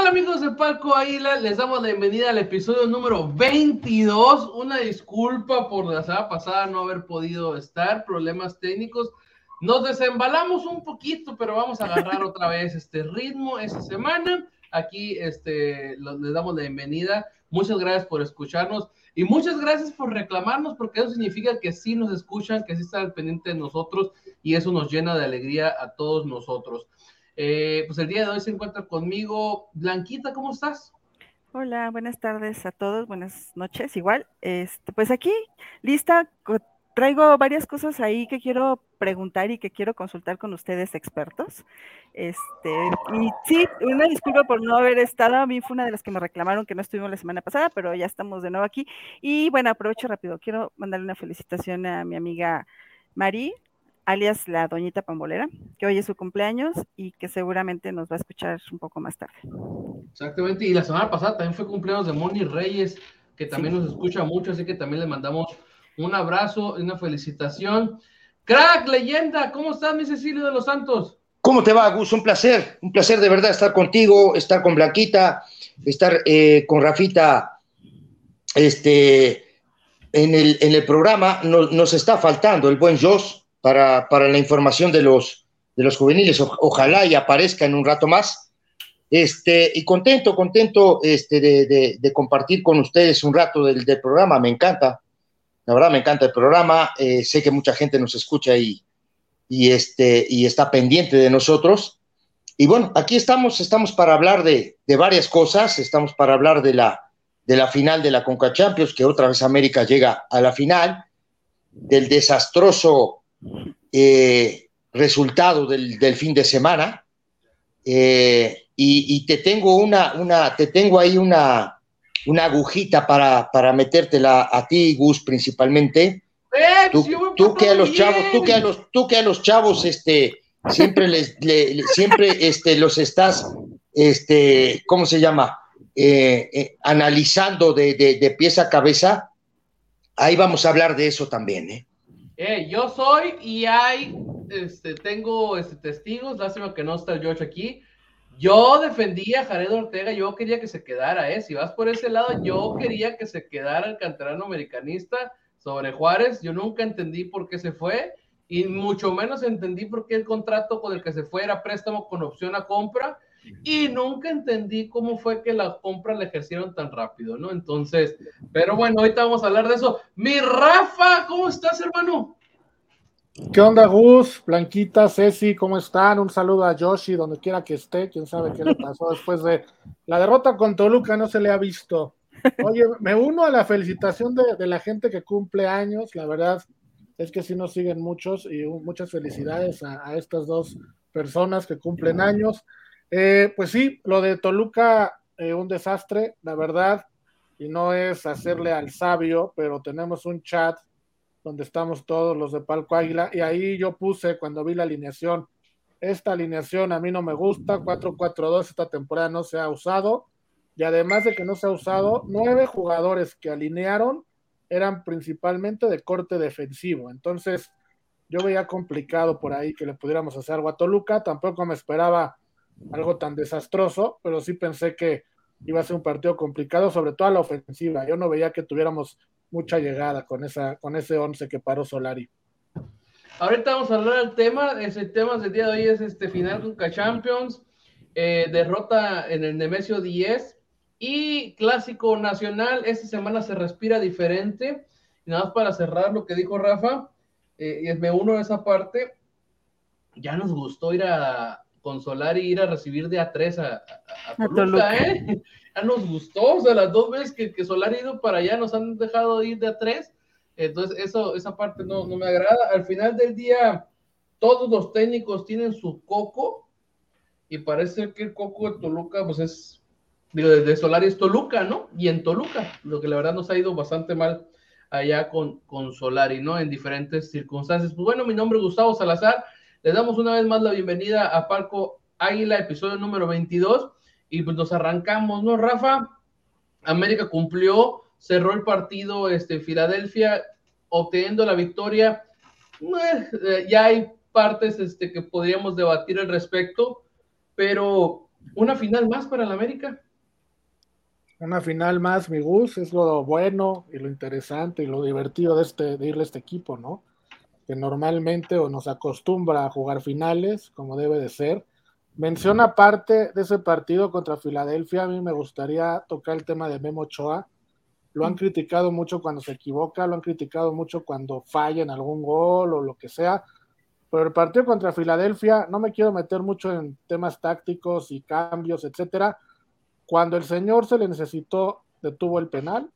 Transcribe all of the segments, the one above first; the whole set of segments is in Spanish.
¿Qué tal amigos de Palco Águila? Les damos la bienvenida al episodio número 22. Una disculpa por la semana pasada no haber podido estar, problemas técnicos. Nos desembalamos un poquito, pero vamos a agarrar otra vez este ritmo esta semana. Aquí este, les damos la bienvenida. Muchas gracias por escucharnos y muchas gracias por reclamarnos, porque eso significa que sí nos escuchan, que sí están pendientes de nosotros y eso nos llena de alegría a todos nosotros. Eh, pues el día de hoy se encuentra conmigo Blanquita, ¿cómo estás? Hola, buenas tardes a todos, buenas noches, igual. Este, pues aquí, lista, traigo varias cosas ahí que quiero preguntar y que quiero consultar con ustedes expertos. Este, y sí, una disculpa por no haber estado, a mí fue una de las que me reclamaron que no estuvimos la semana pasada, pero ya estamos de nuevo aquí. Y bueno, aprovecho rápido, quiero mandarle una felicitación a mi amiga Mari, alias la Doñita Pambolera, que hoy es su cumpleaños y que seguramente nos va a escuchar un poco más tarde. Exactamente, y la semana pasada también fue cumpleaños de Moni Reyes, que también nos escucha mucho, así que también le mandamos un abrazo y una felicitación. Crack, leyenda, ¿cómo estás, mi Cecilio de los Santos? ¿Cómo te va, Gus? Un placer, un placer de verdad estar contigo, estar con Blanquita, estar eh, con Rafita este, en, el, en el programa. Nos, nos está faltando el buen Josh, para, la información de los, de los juveniles. ojalá y aparezca en un rato más. Este, y contento, contento este, de, compartir con ustedes un rato del, programa. Me encanta, la verdad me encanta el programa. Eh, sé que mucha gente nos escucha y, y, este, y está pendiente de nosotros. Y bueno, aquí estamos, estamos para hablar de, varias cosas. Estamos para hablar de la, de la final de la Conca Champions, que otra vez América llega a la final, del desastroso eh, resultado del, fin de semana. Eh, y, te tengo una, una, te tengo ahí una, una agujita para, para metértela a ti, Gus, principalmente. Eh, tú, que a los chavos, tú que a los, tú que a los chavos, este, siempre les, siempre este, los estás, este, ¿cómo se llama? analizando de, de, de pies a cabeza. Ahí vamos a hablar de eso también, ¿eh? Eh, yo soy y hay, este, tengo este, testigos, lástima que no está el George aquí. Yo defendía a Jared Ortega, yo quería que se quedara, ¿eh? Si vas por ese lado, yo quería que se quedara el canterano americanista sobre Juárez. Yo nunca entendí por qué se fue y mucho menos entendí por qué el contrato con el que se fue era préstamo con opción a compra y nunca entendí cómo fue que la compra la ejercieron tan rápido, ¿no? Entonces, pero bueno, ahorita vamos a hablar de eso. Mi Rafa, ¿cómo estás, hermano? ¿Qué onda, Gus? Blanquita, Ceci, ¿cómo están? Un saludo a Yoshi, donde quiera que esté. Quién sabe qué le pasó después de la derrota con Toluca, no se le ha visto. Oye, me uno a la felicitación de, la gente que cumple años. La verdad es que sí nos siguen muchos y muchas felicidades a estas dos personas que cumplen años. Eh, pues sí, lo de Toluca, eh, un desastre, la verdad, y no es hacerle al sabio, pero tenemos un chat donde estamos todos los de Palco Águila, y ahí yo puse cuando vi la alineación, esta alineación a mí no me gusta, 4-4-2 esta temporada no se ha usado, y además de que no se ha usado, nueve jugadores que alinearon eran principalmente de corte defensivo, entonces yo veía complicado por ahí que le pudiéramos hacer algo a Toluca, tampoco me esperaba algo tan desastroso, pero sí pensé que iba a ser un partido complicado, sobre todo a la ofensiva. Yo no veía que tuviéramos mucha llegada con, esa, con ese 11 que paró Solari. Ahorita vamos a hablar del tema, ese tema del día de hoy es este final con Champions, eh, derrota en el Nemesio 10 y clásico nacional, esta semana se respira diferente, y nada más para cerrar lo que dijo Rafa, eh, y me uno a esa parte, ya nos gustó ir a, consolar y ir a recibir de A3 a, a, Toluca, ¿eh? Ya nos gustó, o sea, las dos veces que, que Solari ha ido para allá nos han dejado ir de A3, entonces eso, esa parte no, no me agrada. Al final del día, todos los técnicos tienen su coco y parece que el coco de Toluca, pues es, digo, desde Solari es Toluca, ¿no? Y en Toluca, lo que la verdad nos ha ido bastante mal allá con, con Solari, ¿no? En diferentes circunstancias. Pues bueno, mi nombre es Gustavo Salazar. Les damos una vez más la bienvenida a Parco Águila, episodio número 22, y pues nos arrancamos, ¿no, Rafa? América cumplió, cerró el partido, este, Filadelfia, obteniendo la victoria. Eh, ya hay partes este, que podríamos debatir al respecto, pero ¿Una final más para el América? Una final más, mi Gus, es lo bueno y lo interesante y lo divertido de, este, de irle a este equipo, ¿no? Que normalmente o nos acostumbra a jugar finales, como debe de ser. Menciona aparte de ese partido contra Filadelfia, a mí me gustaría tocar el tema de Memo Ochoa. Lo han criticado mucho cuando se equivoca, lo han criticado mucho cuando falla en algún gol o lo que sea. Pero el partido contra Filadelfia, no me quiero meter mucho en temas tácticos y cambios, etcétera. Cuando el señor se le necesitó, detuvo el penal,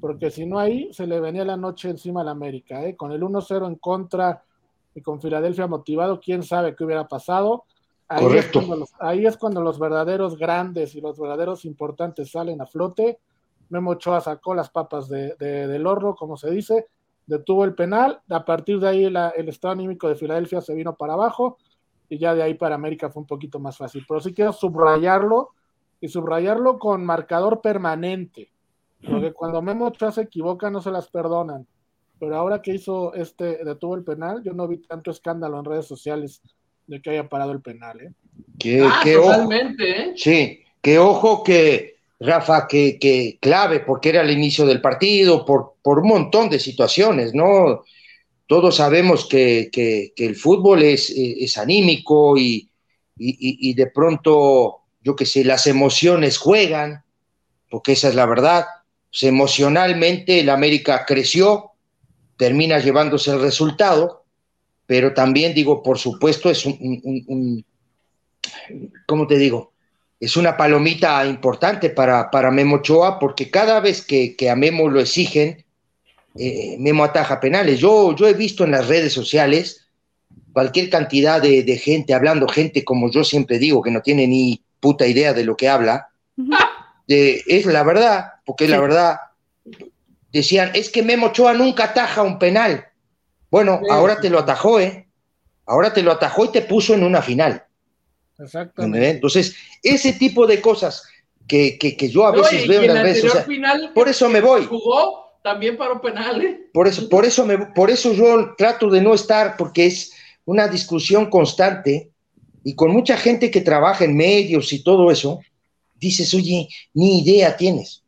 porque si no ahí se le venía la noche encima a la América, ¿eh? con el 1-0 en contra y con Filadelfia motivado, quién sabe qué hubiera pasado. Ahí Es cuando los, ahí es cuando los verdaderos grandes y los verdaderos importantes salen a flote. Memo Ochoa sacó las papas de, del horno, como se dice, detuvo el penal, a partir de ahí el estado anímico de Filadelfia se vino para abajo y ya de ahí para América fue un poquito más fácil. Pero sí quiero subrayarlo y subrayarlo con marcador permanente, porque cuando Memo Ochoa se equivoca no se las perdonan. Pero ahora que hizo este, detuvo el penal, yo no vi tanto escándalo en redes sociales de que haya parado el penal. ¿eh? ah, totalmente, ¿eh? Sí, qué ojo que Rafa, que, clave, porque era el inicio del partido, por, por un montón de situaciones, ¿no? Todos sabemos que, el fútbol es, es anímico y, de pronto, yo qué sé, las emociones juegan, porque esa es la verdad. Pues, emocionalmente el América creció, termina llevándose el resultado, pero también digo, por supuesto, es un, ¿cómo te digo? es una palomita importante para, para Memo Ochoa, porque cada vez que, a Memo lo exigen, eh, Memo ataja penales. Yo, yo he visto en las redes sociales cualquier cantidad de, gente hablando, gente como yo siempre digo, que no tiene ni puta idea de lo que habla. Es la verdad, porque es la verdad. Decían, es que Memo Ochoa nunca ataja un penal. Bueno, ahora te lo atajó, ¿eh? Ahora te lo atajó y te puso en una final. Exactamente. Entonces, ese tipo de cosas que, yo a veces veo en las redes. Por eso me voy. Jugó también para penales. ¿eh? Por eso, por eso me, por eso yo trato de no estar, porque es una discusión constante y con mucha gente que trabaja en medios y todo eso, dices, oye, ni idea tienes.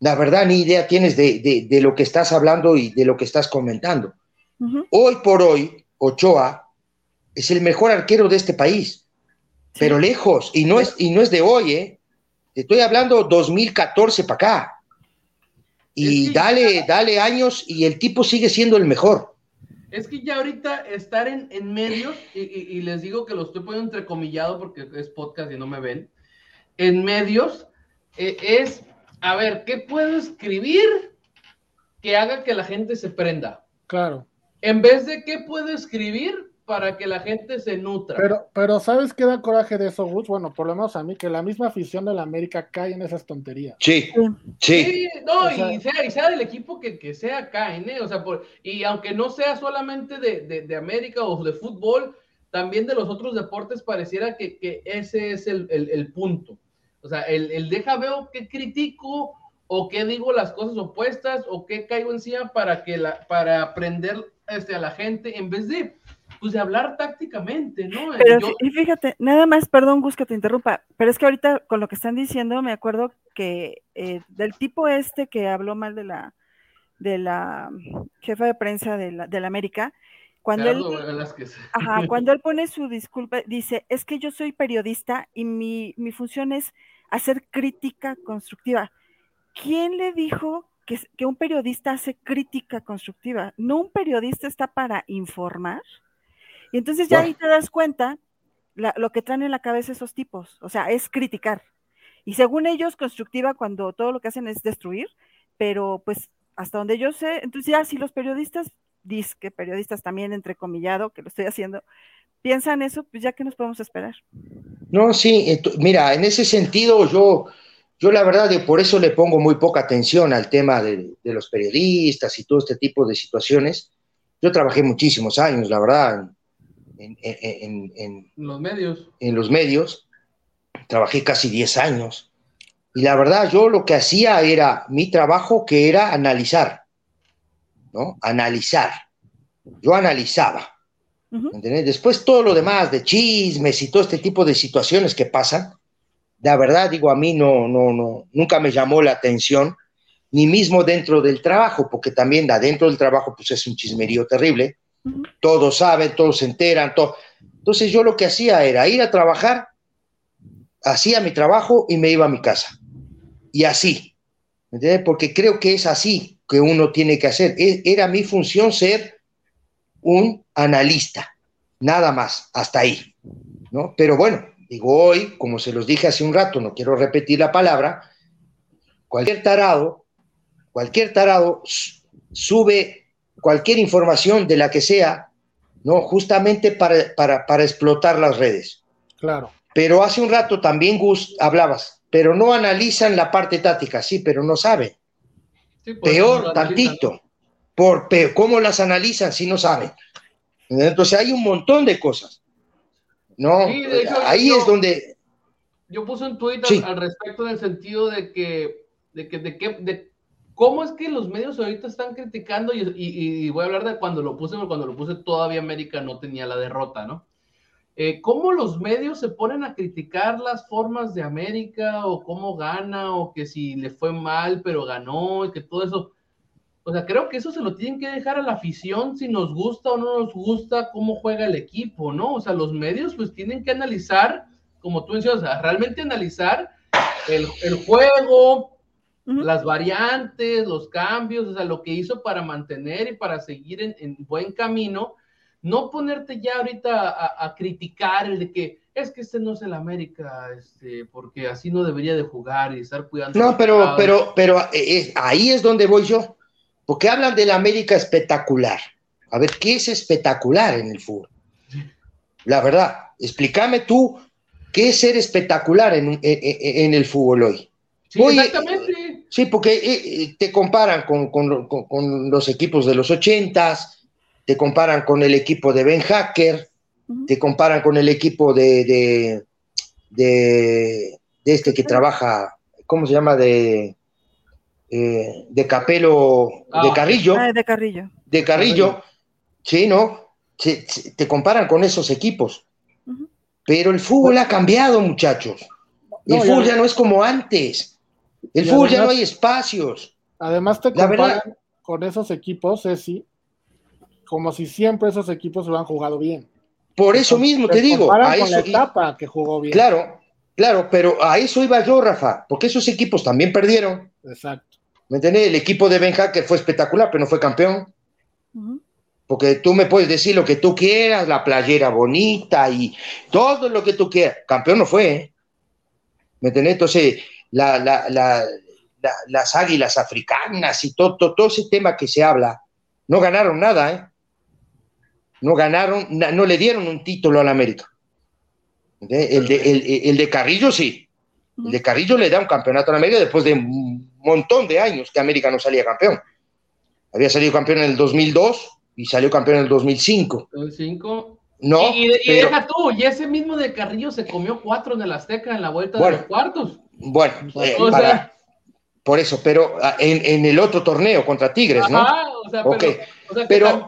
La verdad, ni idea tienes de, lo que estás hablando y de lo que estás comentando. Hoy por hoy, Ochoa es el mejor arquero de este país pero lejos, y no, es, y no es de hoy, ¿eh? estoy hablando 2014 para acá. Y dale, dale años y el tipo sigue siendo el mejor. Es que ya ahorita estar en, en medios, y, les digo que lo estoy poniendo entrecomillado porque es podcast y no me ven, en medios eh, es, a ver, ¿qué puedo escribir que haga que la gente se prenda? Claro. En vez de qué puedo escribir para que la gente se nutra. Pero, pero ¿sabes qué da coraje de eso, Gus? Bueno, por lo menos a mí, que la misma afición de la América cae en esas tonterías. Sí, sí. no, y, sea, y sea del equipo que, que sea, caen, ¿eh? O sea, por, y aunque no sea solamente de, de, América o de fútbol, también de los otros deportes pareciera que, que ese es el, el, el, punto. O sea, el, el deja veo que critico o qué digo las cosas opuestas o qué caigo encima para que la, para aprender este, a la gente en vez de pues de hablar tácticamente, ¿no? Pero y fíjate, nada más, perdón Gus que te interrumpa, pero es que ahorita con lo que están diciendo me acuerdo que eh, del tipo este que habló mal de la de la jefa de prensa de la, de la América, cuando él, ajá, cuando él pone su disculpa, dice, es que yo soy periodista y mi, mi función es hacer crítica constructiva. ¿Quién le dijo que, que, un periodista hace crítica constructiva? ¿No un periodista está para informar? Y entonces ya ahí te das cuenta lo que traen en la cabeza esos tipos, o sea, es criticar. Y según ellos, constructiva cuando todo lo que hacen es destruir, pero pues hasta donde yo sé, entonces ya si los periodistas, que periodistas también entrecomillado, que lo estoy haciendo, piensan eso, pues ya que nos podemos esperar. No, sí, mira, en ese sentido yo, yo la verdad, por eso le pongo muy poca atención al tema de, de los periodistas y todo este tipo de situaciones. Yo trabajé muchísimos años, la verdad, en, los medios. En los medios. Trabajé casi 10 años. Y la verdad, yo lo que hacía era mi trabajo, que era analizar. ¿No? Analizar. Yo analizaba. Después todo lo demás de chismes y todo este tipo de situaciones que pasan, la verdad digo, a mí no, no, no, nunca me llamó la atención, ni mismo dentro del trabajo, porque también adentro del trabajo pues es un chismerío terrible, todos saben, todos se enteran, todo. Entonces yo lo que hacía era ir a trabajar, hacía mi trabajo y me iba a mi casa. Y así, ¿entiendes? Porque creo que es así que uno tiene que hacer. E, era mi función ser un analista, nada más, hasta ahí, ¿no? Pero bueno, digo hoy, como se los dije hace un rato, no quiero repetir la palabra, cualquier tarado, cualquier tarado sube cualquier información de la que sea, ¿no? Justamente para, para, explotar las redes. Claro. Pero hace un rato también, Gus, hablabas, pero no analizan la parte táctica, sí, pero no saben. Peor, tantito. Por, ¿Cómo las analizan si no saben? Entonces hay un montón de cosas. ¿no? Ahí es donde... Yo puse un tweet al, respecto en el sentido de que, de que, de que, de cómo es que los medios ahorita están criticando y, y, voy a hablar de cuando lo puse, cuando lo puse todavía América no tenía la derrota, ¿no? Eh, ¿Cómo los medios se ponen a criticar las formas de América o cómo gana o que si le fue mal pero ganó y que todo eso? O sea, creo que eso se lo tienen que dejar a la afición si nos gusta o no nos gusta cómo juega el equipo, ¿no? O sea, los medios pues tienen que analizar, como tú mencionas, o sea, realmente analizar el, juego, las variantes, los cambios, o sea, lo que hizo para mantener y para seguir en, buen camino, no ponerte ya ahorita a, criticar el de que es que este no es el América, este, porque así no debería de jugar y estar cuidando. No, pero, pero, pero eh, ahí es donde voy yo porque hablan de la América espectacular. A ver, ¿qué es espectacular en el fútbol? La verdad, explícame tú qué es ser espectacular en, el fútbol hoy. Sí, exactamente. Sí, porque eh, eh, te comparan con, los equipos de los ochentas, te comparan con el equipo de Ben Hacker, te comparan con el equipo de, de, este que trabaja, ¿cómo se llama? De eh, de Capelo, ah, de Carrillo. Ah, de Carrillo. De Carrillo, sí, ¿no? te comparan con esos equipos. Pero el fútbol ha cambiado, muchachos. El fútbol ya no es como antes. El fútbol ya no hay espacios. Además te comparan con esos equipos, Ceci, como si siempre esos equipos lo han jugado bien. Por eso mismo te, digo. A con la etapa que jugó bien. Claro, claro, pero a eso iba yo, Rafa, porque esos equipos también perdieron. Exacto. ¿Me entiendes? El equipo de Ben Hacker fue espectacular, pero no fue campeón. Porque tú me puedes decir lo que tú quieras, la playera bonita y todo lo que tú quieras. Campeón no fue. ¿eh? ¿Me entiendes? Entonces, las águilas africanas y todo, todo, ese tema que se habla, no ganaron nada, ¿eh? No ganaron, no le dieron un título al América. El de, el de Carrillo sí. El de Carrillo le da un campeonato a América después de un montón de años que América no salía campeón. Había salido campeón en el 2002 y salió campeón en el 2005. 2005. No, y, deja tú, y ese mismo de Carrillo se comió cuatro en el Azteca en la vuelta de los cuartos. Bueno, eh, por eso, pero ah, en, el otro torneo contra Tigres, ¿no? o sea, pero,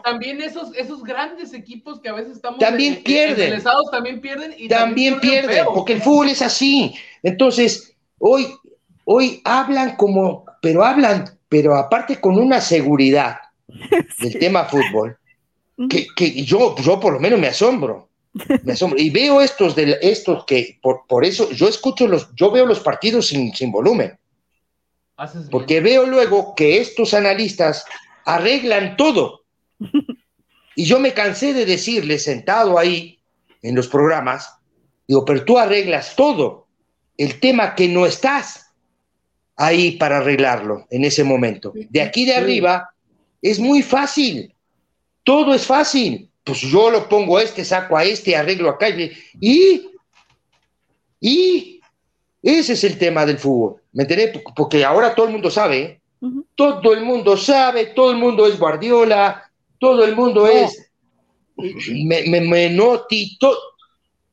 también esos, esos grandes equipos que a veces estamos también pierden. también pierden y también, pierden, porque el fútbol es así. Entonces, hoy, hoy hablan como, pero hablan, pero aparte con una seguridad del tema fútbol, que, que, yo, yo por lo menos me asombro. Me asombro. Y veo estos de estos que por, por eso yo escucho los, yo veo los partidos sin, sin volumen. Porque veo luego que estos analistas arreglan todo. Y yo me cansé de decirle, sentado ahí en los programas, digo, pero tú arreglas todo. El tema que no estás ahí para arreglarlo en ese momento. De aquí de arriba es muy fácil. Todo es fácil. Pues yo lo pongo a este, saco a este, arreglo acá y, y ese es el tema del fútbol. ¿Me entendés? Porque ahora todo el mundo sabe, ¿eh? Todo el mundo sabe, todo el mundo es Guardiola, todo el mundo es me, me,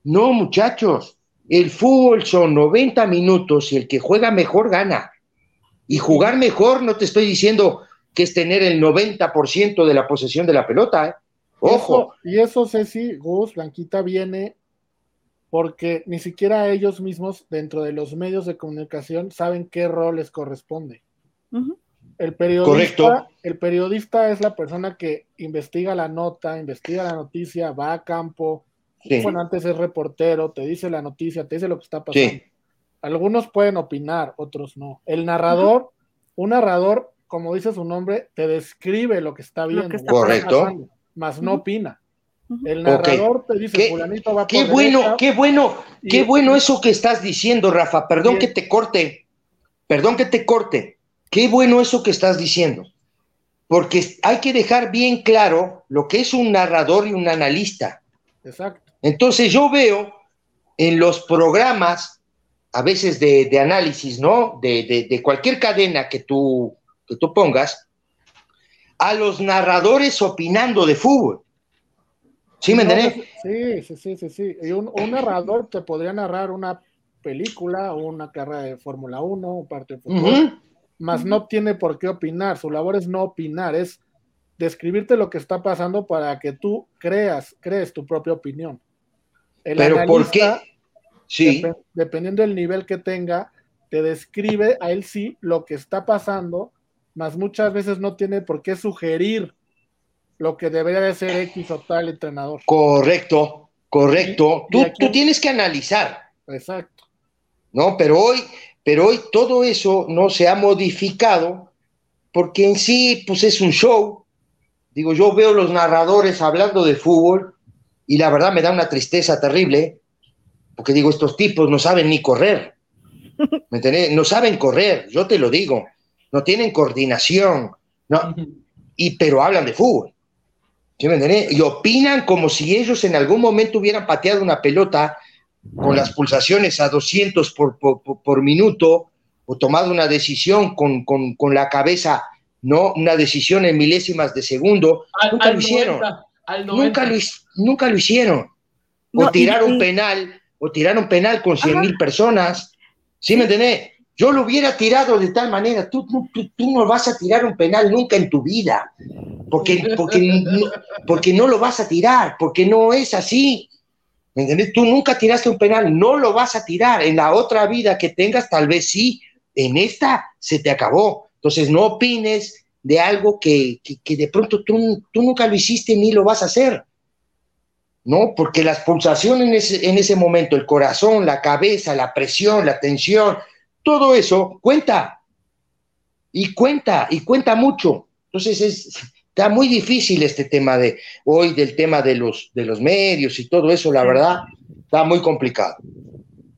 No, muchachos, el fútbol son 90 minutos y el que juega mejor gana. Y jugar mejor no te estoy diciendo que es tener el 90% de la posesión de la pelota, ¿eh? Ojo. y eso, Ceci, Gus, Blanquita, viene porque ni siquiera ellos mismos dentro de los medios de comunicación saben qué rol les corresponde. El periodista, el periodista es la persona que investiga la nota, investiga la noticia, va a campo. Bueno, antes es reportero, te dice la noticia, te dice lo que está pasando. Algunos pueden opinar, otros no. El narrador, un narrador, como dice su nombre, te describe lo que está viendo. Correcto. más no opina. El narrador te dice, qué, fulanito va Qué bueno, qué bueno, qué bueno eso que estás diciendo, Rafa. Perdón que te corte. Perdón que te corte. Qué bueno eso que estás diciendo, porque hay que dejar bien claro lo que es un narrador y un analista. Exacto. Entonces yo veo en los programas, a veces de, análisis, ¿no? De, cualquier cadena que tú, que tú pongas, a los narradores opinando de fútbol. ¿Sí me entiendes? Sí, sí, sí, sí, sí. Y un, narrador te podría narrar una película o una carrera de Fórmula 1, un partido de fútbol más no tiene por qué opinar. Su labor es no opinar, es describirte lo que está pasando para que tú creas, crees tu propia opinión. Pero ¿por qué? Sí. dependiendo del nivel que tenga, te describe a él sí lo que está pasando, más muchas veces no tiene por qué sugerir lo que debería de ser X o tal entrenador. Correcto, correcto. tú, tú tienes que analizar. Exacto. No, pero hoy pero hoy todo eso no se ha modificado porque en sí, pues es un show. Digo, yo veo los narradores hablando de fútbol y la verdad me da una tristeza terrible, porque digo, estos tipos no saben ni correr. ¿Me entiendes? No saben correr, yo te lo digo. No tienen coordinación, no, y, pero hablan de fútbol. ¿Sí me entiendes? Y opinan como si ellos en algún momento hubieran pateado una pelota con las pulsaciones a 200 por, por, minuto o tomado una decisión con, con, la cabeza, ¿no? Una decisión en milésimas de segundo. nunca lo hicieron. nunca, lo, nunca lo hicieron. O tiraron penal, o tiraron penal con 100 mil personas. ¿Sí me entendés? Yo lo hubiera tirado de tal manera. Tú, tú, tú, no vas a tirar un penal nunca en tu vida. Porque, porque, porque no lo vas a tirar, porque no es así. Tú nunca tiraste un penal, no lo vas a tirar. En la otra vida que tengas, tal vez sí. En esta se te acabó. Entonces, no opines de algo que, de pronto tú, tú, nunca lo hiciste ni lo vas a hacer. ¿No? Porque las pulsaciones en ese, momento, el corazón, la cabeza, la presión, la tensión, todo eso cuenta. Y cuenta, y cuenta mucho. Entonces, es, Está muy difícil este tema de hoy, del tema de los, de los medios y todo eso, la verdad, está muy complicado.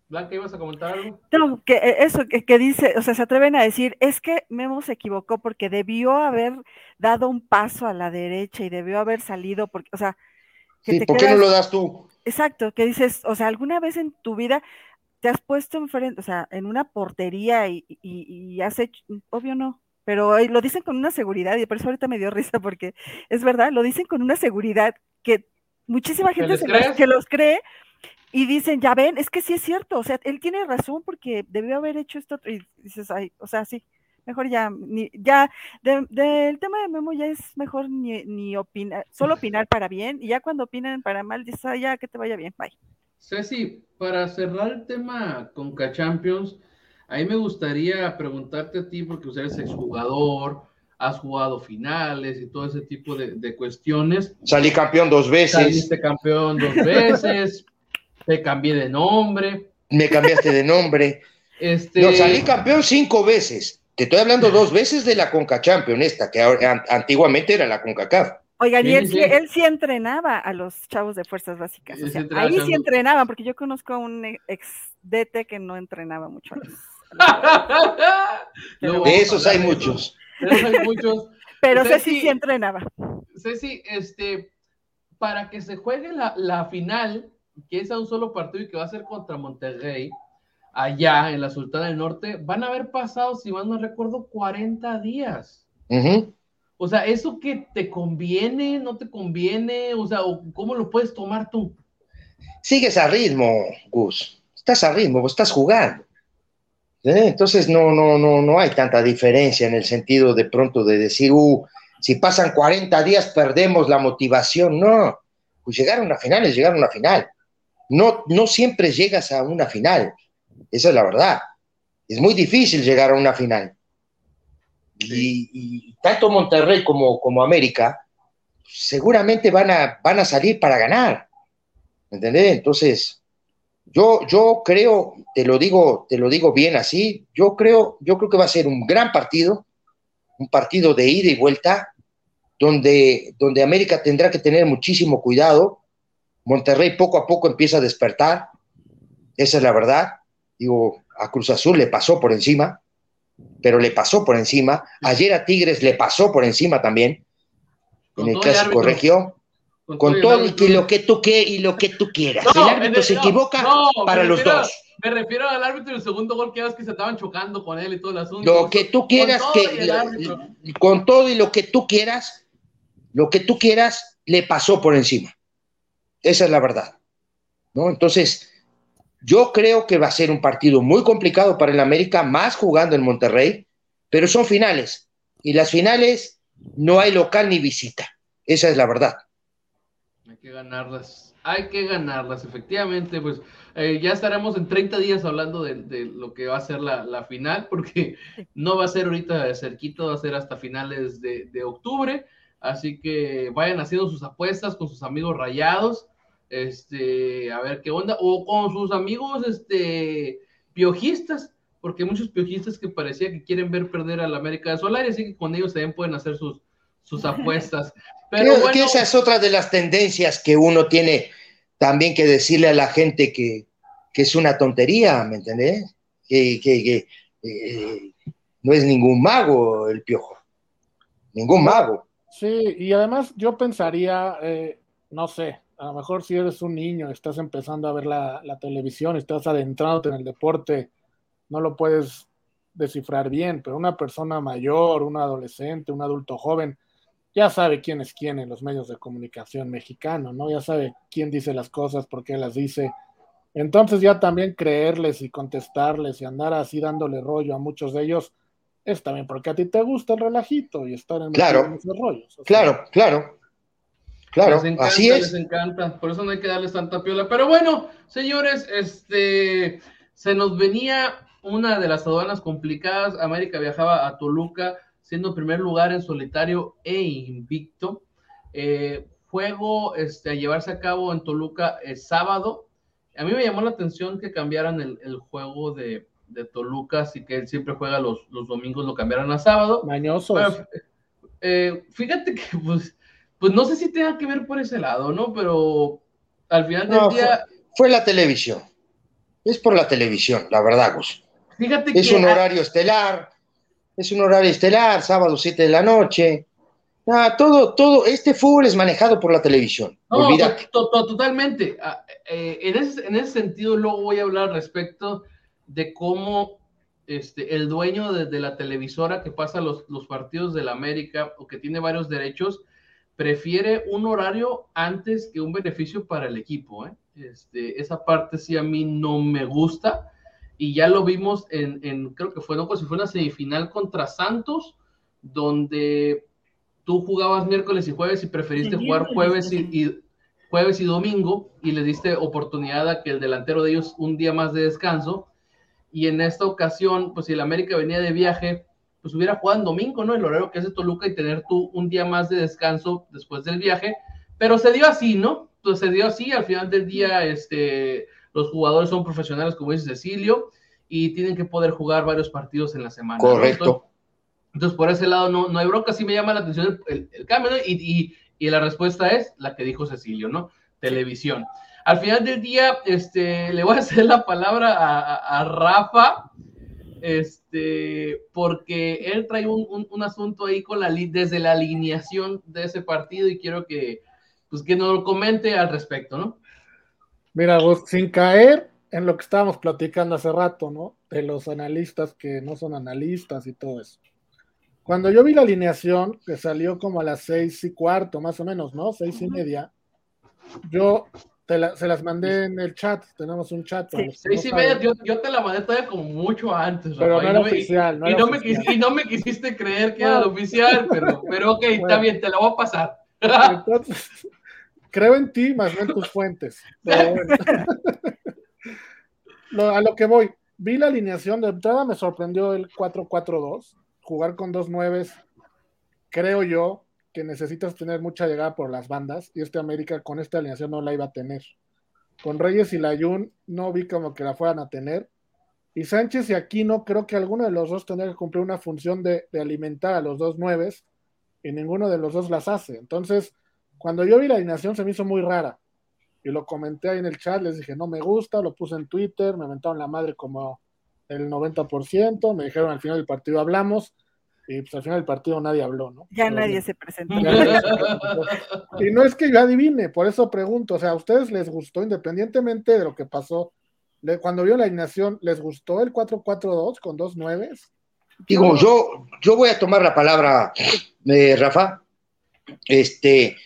Blanca, ¿ibas a comentar algo? No, que eh, eso que, dice, o sea, se atreven a decir, es que Memo se equivocó porque debió haber dado un paso a la derecha y debió haber salido, porque, o sea, sí, ¿por qué no lo das tú? Exacto, que dices, o sea, alguna vez en tu vida te has puesto enfrente, o sea, en una portería y, y has hecho, obvio no, pero lo dicen con una seguridad y por eso ahorita me dio risa porque es verdad, lo dicen con una seguridad que muchísima gente se los, que los cree y dicen, ya ven, es que sí es cierto, o sea, él tiene razón porque debió haber hecho esto y dices, ay, o sea, sí, mejor ya, ni, ya, del tema de Memo ya es mejor ni, ni opinar, solo opinar para bien y ya cuando opinan para mal, dices, ah, ya que te vaya bien, bye. Ceci, para cerrar el tema con K-Champions, a mí me gustaría preguntarte a ti, porque usted eres exjugador, has jugado finales y todo ese tipo de, cuestiones. Salí campeón dos veces. Saliste campeón dos veces, te cambié de nombre. Me cambiaste de nombre. Este... No, salí campeón cinco veces. Te estoy hablando dos veces de la Conca Champion, esta, que antiguamente era la CONCACAF. Oigan, y él sí, él sí entrenaba a los chavos de fuerzas básicas. ahí sí entrenaban, porque yo conozco a un ex DT que no entrenaba mucho a los de esos hay muchos. Pero Ceci sí entrenaba. Ceci, este, para que se juegue la, final, que es a un solo partido y que va a ser contra Monterrey, allá en la Sultana del Norte, van a haber pasado, si mal no recuerdo, 40 días. O sea, ¿eso que te conviene, no te conviene? O sea, ¿cómo lo puedes tomar tú? Sigues a ritmo, Gus. Estás a ritmo, estás jugando. ¿Eh? Entonces no, no, no, no hay tanta diferencia en el sentido de pronto de decir, uh, si pasan 40 días perdemos la motivación. No, pues llegaron a finales, llegaron a final. no, no siempre llegas a una final. Esa es la verdad. Es muy difícil llegar a una final. Y, tanto Monterrey como, como América seguramente van a, van a salir para ganar. ¿Entendés? Entonces, yo, yo creo, te lo digo, te lo digo bien así, yo creo, yo creo que va a ser un gran partido, un partido de ida y vuelta, donde, donde América tendrá que tener muchísimo cuidado. Monterrey poco a poco empieza a despertar, esa es la verdad. Digo, a Cruz Azul le pasó por encima, pero le pasó por encima. Ayer a Tigres le pasó por encima también, en el clásico regio. Con, todo y, lo que tú que, y lo que tú quieras. el árbitro se equivoca para los dos. Me refiero al árbitro del segundo gol que que se estaban chocando con él y todo el asunto. Lo que tú quieras, que con todo y lo que tú quieras, lo que tú quieras, le pasó por encima. Esa es la verdad. ¿no? Entonces, yo creo que va a ser un partido muy complicado para el América, más jugando en Monterrey, pero son finales. Y las finales no hay local ni visita. Esa es la verdad. Hay que ganarlas. Hay que ganarlas, efectivamente. Pues eh, ya estaremos en 30 días hablando de, lo que va a ser la, final, porque no va a ser ahorita cerquito, va a ser hasta finales de, de octubre. Así que vayan haciendo sus apuestas con sus amigos rayados este, a ver qué onda, o con sus amigos, este, piojistas, porque hay muchos piojistas que parecía que quieren ver perder a la América de Solar, así que con ellos también pueden hacer sus, sus apuestas. Pero bueno, esa es otra de las tendencias que uno tiene también que decirle a la gente que, es una tontería, ¿me entendés? Que, eh, no es ningún mago el piojo, ningún mago. Sí, y además yo pensaría, eh, no sé, a lo mejor si eres un niño, estás empezando a ver la, televisión, estás adentrándote en el deporte, no lo puedes descifrar bien, pero una persona mayor, un adolescente, un adulto joven, ya sabe quién es quién en los medios de comunicación mexicano, ¿no? Ya sabe quién dice las cosas, por qué las dice. Entonces ya también creerles y contestarles y andar así dándole rollo a muchos de ellos es también porque a ti te gusta el relajito y estar en, claro, esos rollos. claro, claro. Claro, les encanta, así es. Les encanta, por eso no hay que darles tanta piola. Pero bueno, señores, este se nos venía una de las aduanas complicadas. América viajaba a Toluca, siendo primer lugar en solitario e invicto. Eh, juego este, a llevarse a cabo en Toluca el sábado. A mí me llamó la atención que cambiaran el, juego de, Toluca, así que él siempre juega los, los domingos, lo cambiaron a sábado. Mañosos. Eh, fíjate que, pues, pues no sé si tenga que ver por ese lado, ¿no? Pero al final del día. Fue, la televisión. Es por la televisión, la verdad, Gus. Fíjate es un horario estelar. Es un horario estelar, sábado 7 de la noche. Ah, todo, todo, este fútbol es manejado por la televisión. No, totalmente. Ah, eh, en, ese, en, ese, sentido, luego voy a hablar respecto de cómo este, el dueño de, la televisora que pasa los, los partidos de la América o que tiene varios derechos, prefiere un horario antes que un beneficio para el equipo. ¿eh? Este, esa parte sí a mí no me gusta. Y ya lo vimos en, creo que fue, no, pues fue una semifinal contra Santos, donde tú jugabas miércoles y jueves y preferiste jugar jueves y, jueves y domingo y le diste oportunidad a que el delantero de ellos un día más de descanso. Y en esta ocasión, pues si el América venía de viaje, pues hubiera jugado en domingo, ¿no? El horario que es de Toluca y tener tú un día más de descanso después del viaje, pero se dio así, ¿no? Entonces se dio así, al final del día, este, los jugadores son profesionales, como dice Cecilio, y tienen que poder jugar varios partidos en la semana. Correcto. Entonces, por ese lado no, no hay bronca, sí me llama la atención el, cambio, ¿no? y, y, la respuesta es la que dijo Cecilio, ¿no? Televisión. Al final del día, este, le voy a hacer la palabra a, a Rafa, este, porque él trae un, un, asunto ahí con la desde la alineación de ese partido y quiero que, pues, que nos lo comente al respecto, ¿no? Mira, vos, sin caer en lo que estábamos platicando hace rato, ¿no? De los analistas que no son analistas y todo eso. Cuando yo vi la alineación, que salió como a las seis y cuarto, más o menos, ¿no? Seis y media, yo se las mandé en el chat, tenemos un chat. Sí, yo, te la mandé todavía como mucho antes. Pero no era oficial. y, no Me, y, no me, quisiste creer que era el oficial, pero, pero ok, está bien, te la voy a pasar. Entonces, creo en ti, más no en tus fuentes. a lo que voy, vi la alineación de entrada, me sorprendió el 4-4-2, jugar con dos nueves, creo yo que necesitas tener mucha llegada por las bandas, y este América con esta alineación no la iba a tener. Con Reyes y Layun no vi como que la fueran a tener. Y Sánchez y Aquino creo que alguno de los dos tendría que cumplir una función de, de alimentar a los dos nueves y ninguno de los dos las hace. Entonces, cuando yo vi la alineación se me hizo muy rara. Y lo comenté ahí en el chat, les dije, no me gusta, lo puse en Twitter, me aventaron la madre como el 90%, me dijeron al final del partido hablamos, y pues al final del partido nadie habló, ¿no? Ya nadie se presentó. y no es que yo adivine, por eso pregunto, o sea, ¿a ustedes les gustó, independientemente de lo que pasó, cuando vio la alineación, ¿les gustó el 4-4-2 con dos nueves? Digo, yo, yo voy a tomar la palabra, eh, Rafa. Este,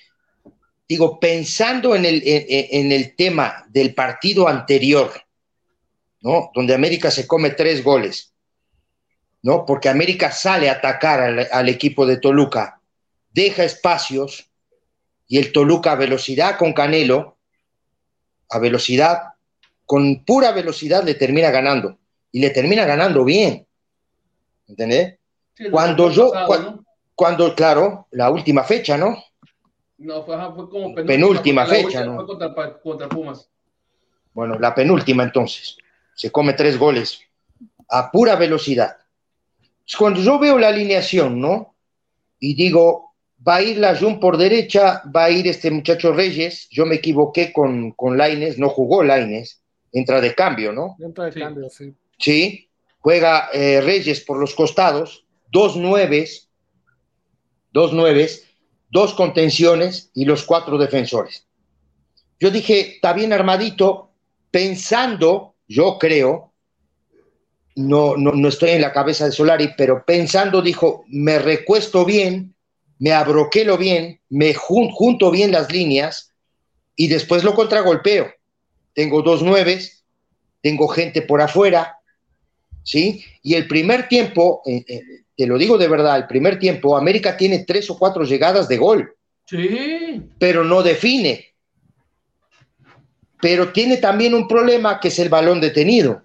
digo, pensando en el, en, el tema del partido anterior, ¿no? Donde América se come tres goles, ¿no? Porque América sale a atacar al, equipo de Toluca, deja espacios y el Toluca a velocidad con Canelo, a velocidad, con pura velocidad le termina ganando y le termina ganando bien. ¿Entendés? cuando yo, cuando, claro, la última fecha, ¿no? No, fue, como penúltima, fecha, ¿no? contra, Pumas. Bueno, la penúltima entonces. Se come tres goles a pura velocidad. Cuando yo veo la alineación, ¿no? Y digo, va a ir la Jun por derecha, va a ir este muchacho Reyes. Yo me equivoqué con, con Laines, no jugó Laines, entra de cambio, ¿no? Entra de cambio, sí. Sí, juega eh, Reyes por los costados, dos nueves, dos nueves, dos contenciones y los cuatro defensores. Yo dije, está bien armadito, pensando, yo creo, no, no, estoy en la cabeza de Solari, pero pensando, dijo, me recuesto bien, me abroquelo bien, me junto bien las líneas y después lo contragolpeo. Tengo dos nueves, tengo gente por afuera, ¿sí? Y el primer tiempo, eh, eh, te lo digo de verdad, el primer tiempo, América tiene tres o cuatro llegadas de gol. Sí. Pero no define. Pero tiene también un problema que es el balón detenido.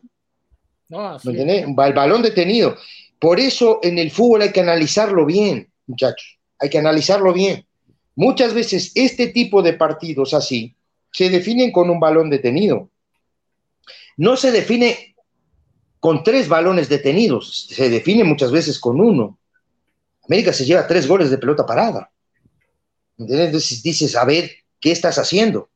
No, El balón detenido. Por eso en el fútbol hay que analizarlo bien, muchachos. Hay que analizarlo bien. Muchas veces este tipo de partidos así se definen con un balón detenido. No se define con tres balones detenidos. Se define muchas veces con uno. América se lleva tres goles de pelota parada. Entonces dices, a ver, ¿qué estás haciendo?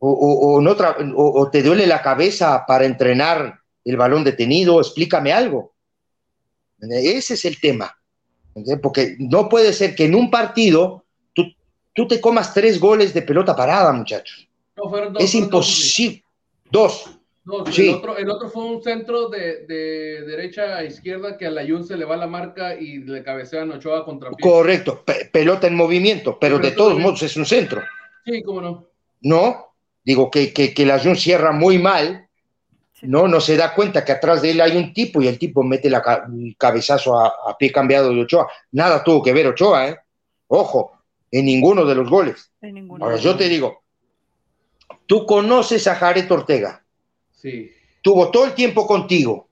O, no o, te duele la cabeza para entrenar el balón detenido, explícame algo. Ese es el tema. Porque no puede ser que en un partido tú, tú te comas tres goles de pelota parada, muchachos. es imposible. Dos. El, otro, fue un centro de, derecha a izquierda que a la Jun se le va la marca y le cabecean Ochoa contra pie. Correcto, pelota en movimiento, pero, de todos modos es un centro. Sí, cómo no. No, digo que, que, la Jun cierra muy mal, no, no se da cuenta que atrás de él hay un tipo y el tipo mete la, el cabezazo a, pie cambiado de Ochoa. Nada tuvo que ver Ochoa, ¿eh? Ojo, en ninguno de los goles. Ahora yo te digo, tú conoces a Jared Ortega Sí. Tuvo todo el tiempo contigo,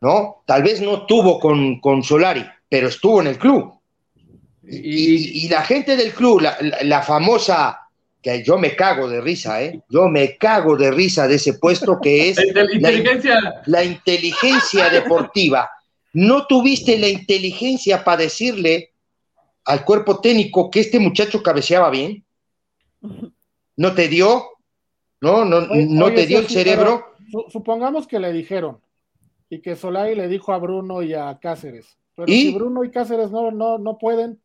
¿no? Tal vez no tuvo con, con Solari, pero estuvo en el club. Y, la gente del club, la, famosa, que yo me cago de risa, ¿eh? Yo me cago de risa de ese puesto que es la inteligencia, la inteligencia deportiva. No tuviste la inteligencia para decirle al cuerpo técnico que este muchacho cabeceaba bien. ¿No te dio? ¿No? No, no te dio el cerebro. supongamos que le dijeron y que Solari le dijo a Bruno y a Cáceres. Pero si Bruno y Cáceres no, no, no pueden,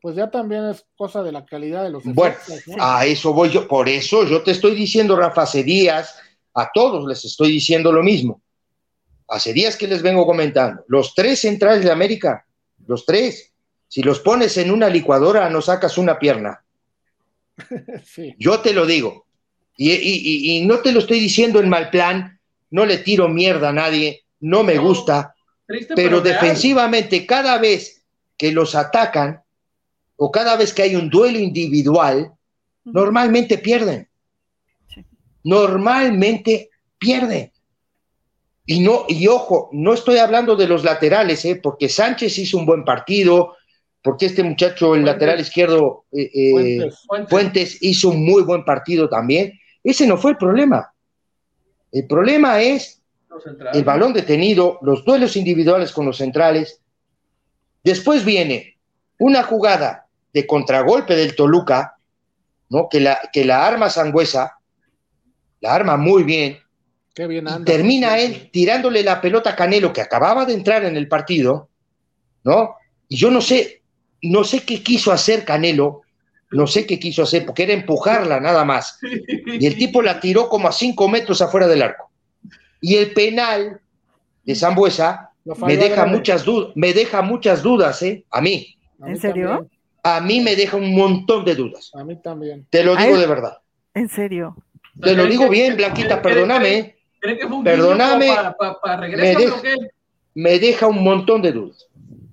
pues ya también es cosa de la calidad de los Bueno, a eso voy yo. Por eso yo te estoy diciendo, Rafa, hace días, a todos les estoy diciendo lo mismo. Hace días que les vengo comentando. Los tres centrales de América, los tres, si los pones en una licuadora, no sacas una pierna. Yo te lo digo. Y, no te lo estoy diciendo en mal plan, no le tiro mierda a nadie, no me gusta, pero, defensivamente cada vez que los atacan o cada vez que hay un duelo individual, normalmente pierden. Sí. Normalmente pierden. Y no, y ojo, no estoy hablando de los laterales, ¿eh? porque Sánchez hizo un buen partido, porque este muchacho, el Fuentes. lateral izquierdo, eh, eh, Fuentes. Fuentes. Fuentes hizo un muy buen partido también. Ese no fue el problema. El problema es el balón detenido, los duelos individuales con los centrales. Después viene una jugada de contragolpe del Toluca, ¿no? que, la, que la arma Sangüesa, la arma muy bien, Qué bien y anda. termina él tirándole la pelota a Canelo, que acababa de entrar en el partido, ¿no? Y yo no sé, no sé qué quiso hacer Canelo, no sé qué quiso hacer, porque era empujarla nada más. Y el tipo la tiró como a cinco metros afuera del arco. Y el penal de Zambuesa me deja muchas dudas, me deja muchas dudas, ¿eh? A mí, A mí ¿En serio? a mí me deja un montón de dudas. A mí también. Te lo digo de verdad. En serio. Te lo ¿Cree digo bien, Blanquita, perdóname, ¿eh? ¿Cree que fue un Perdóname. Me deja un montón de dudas.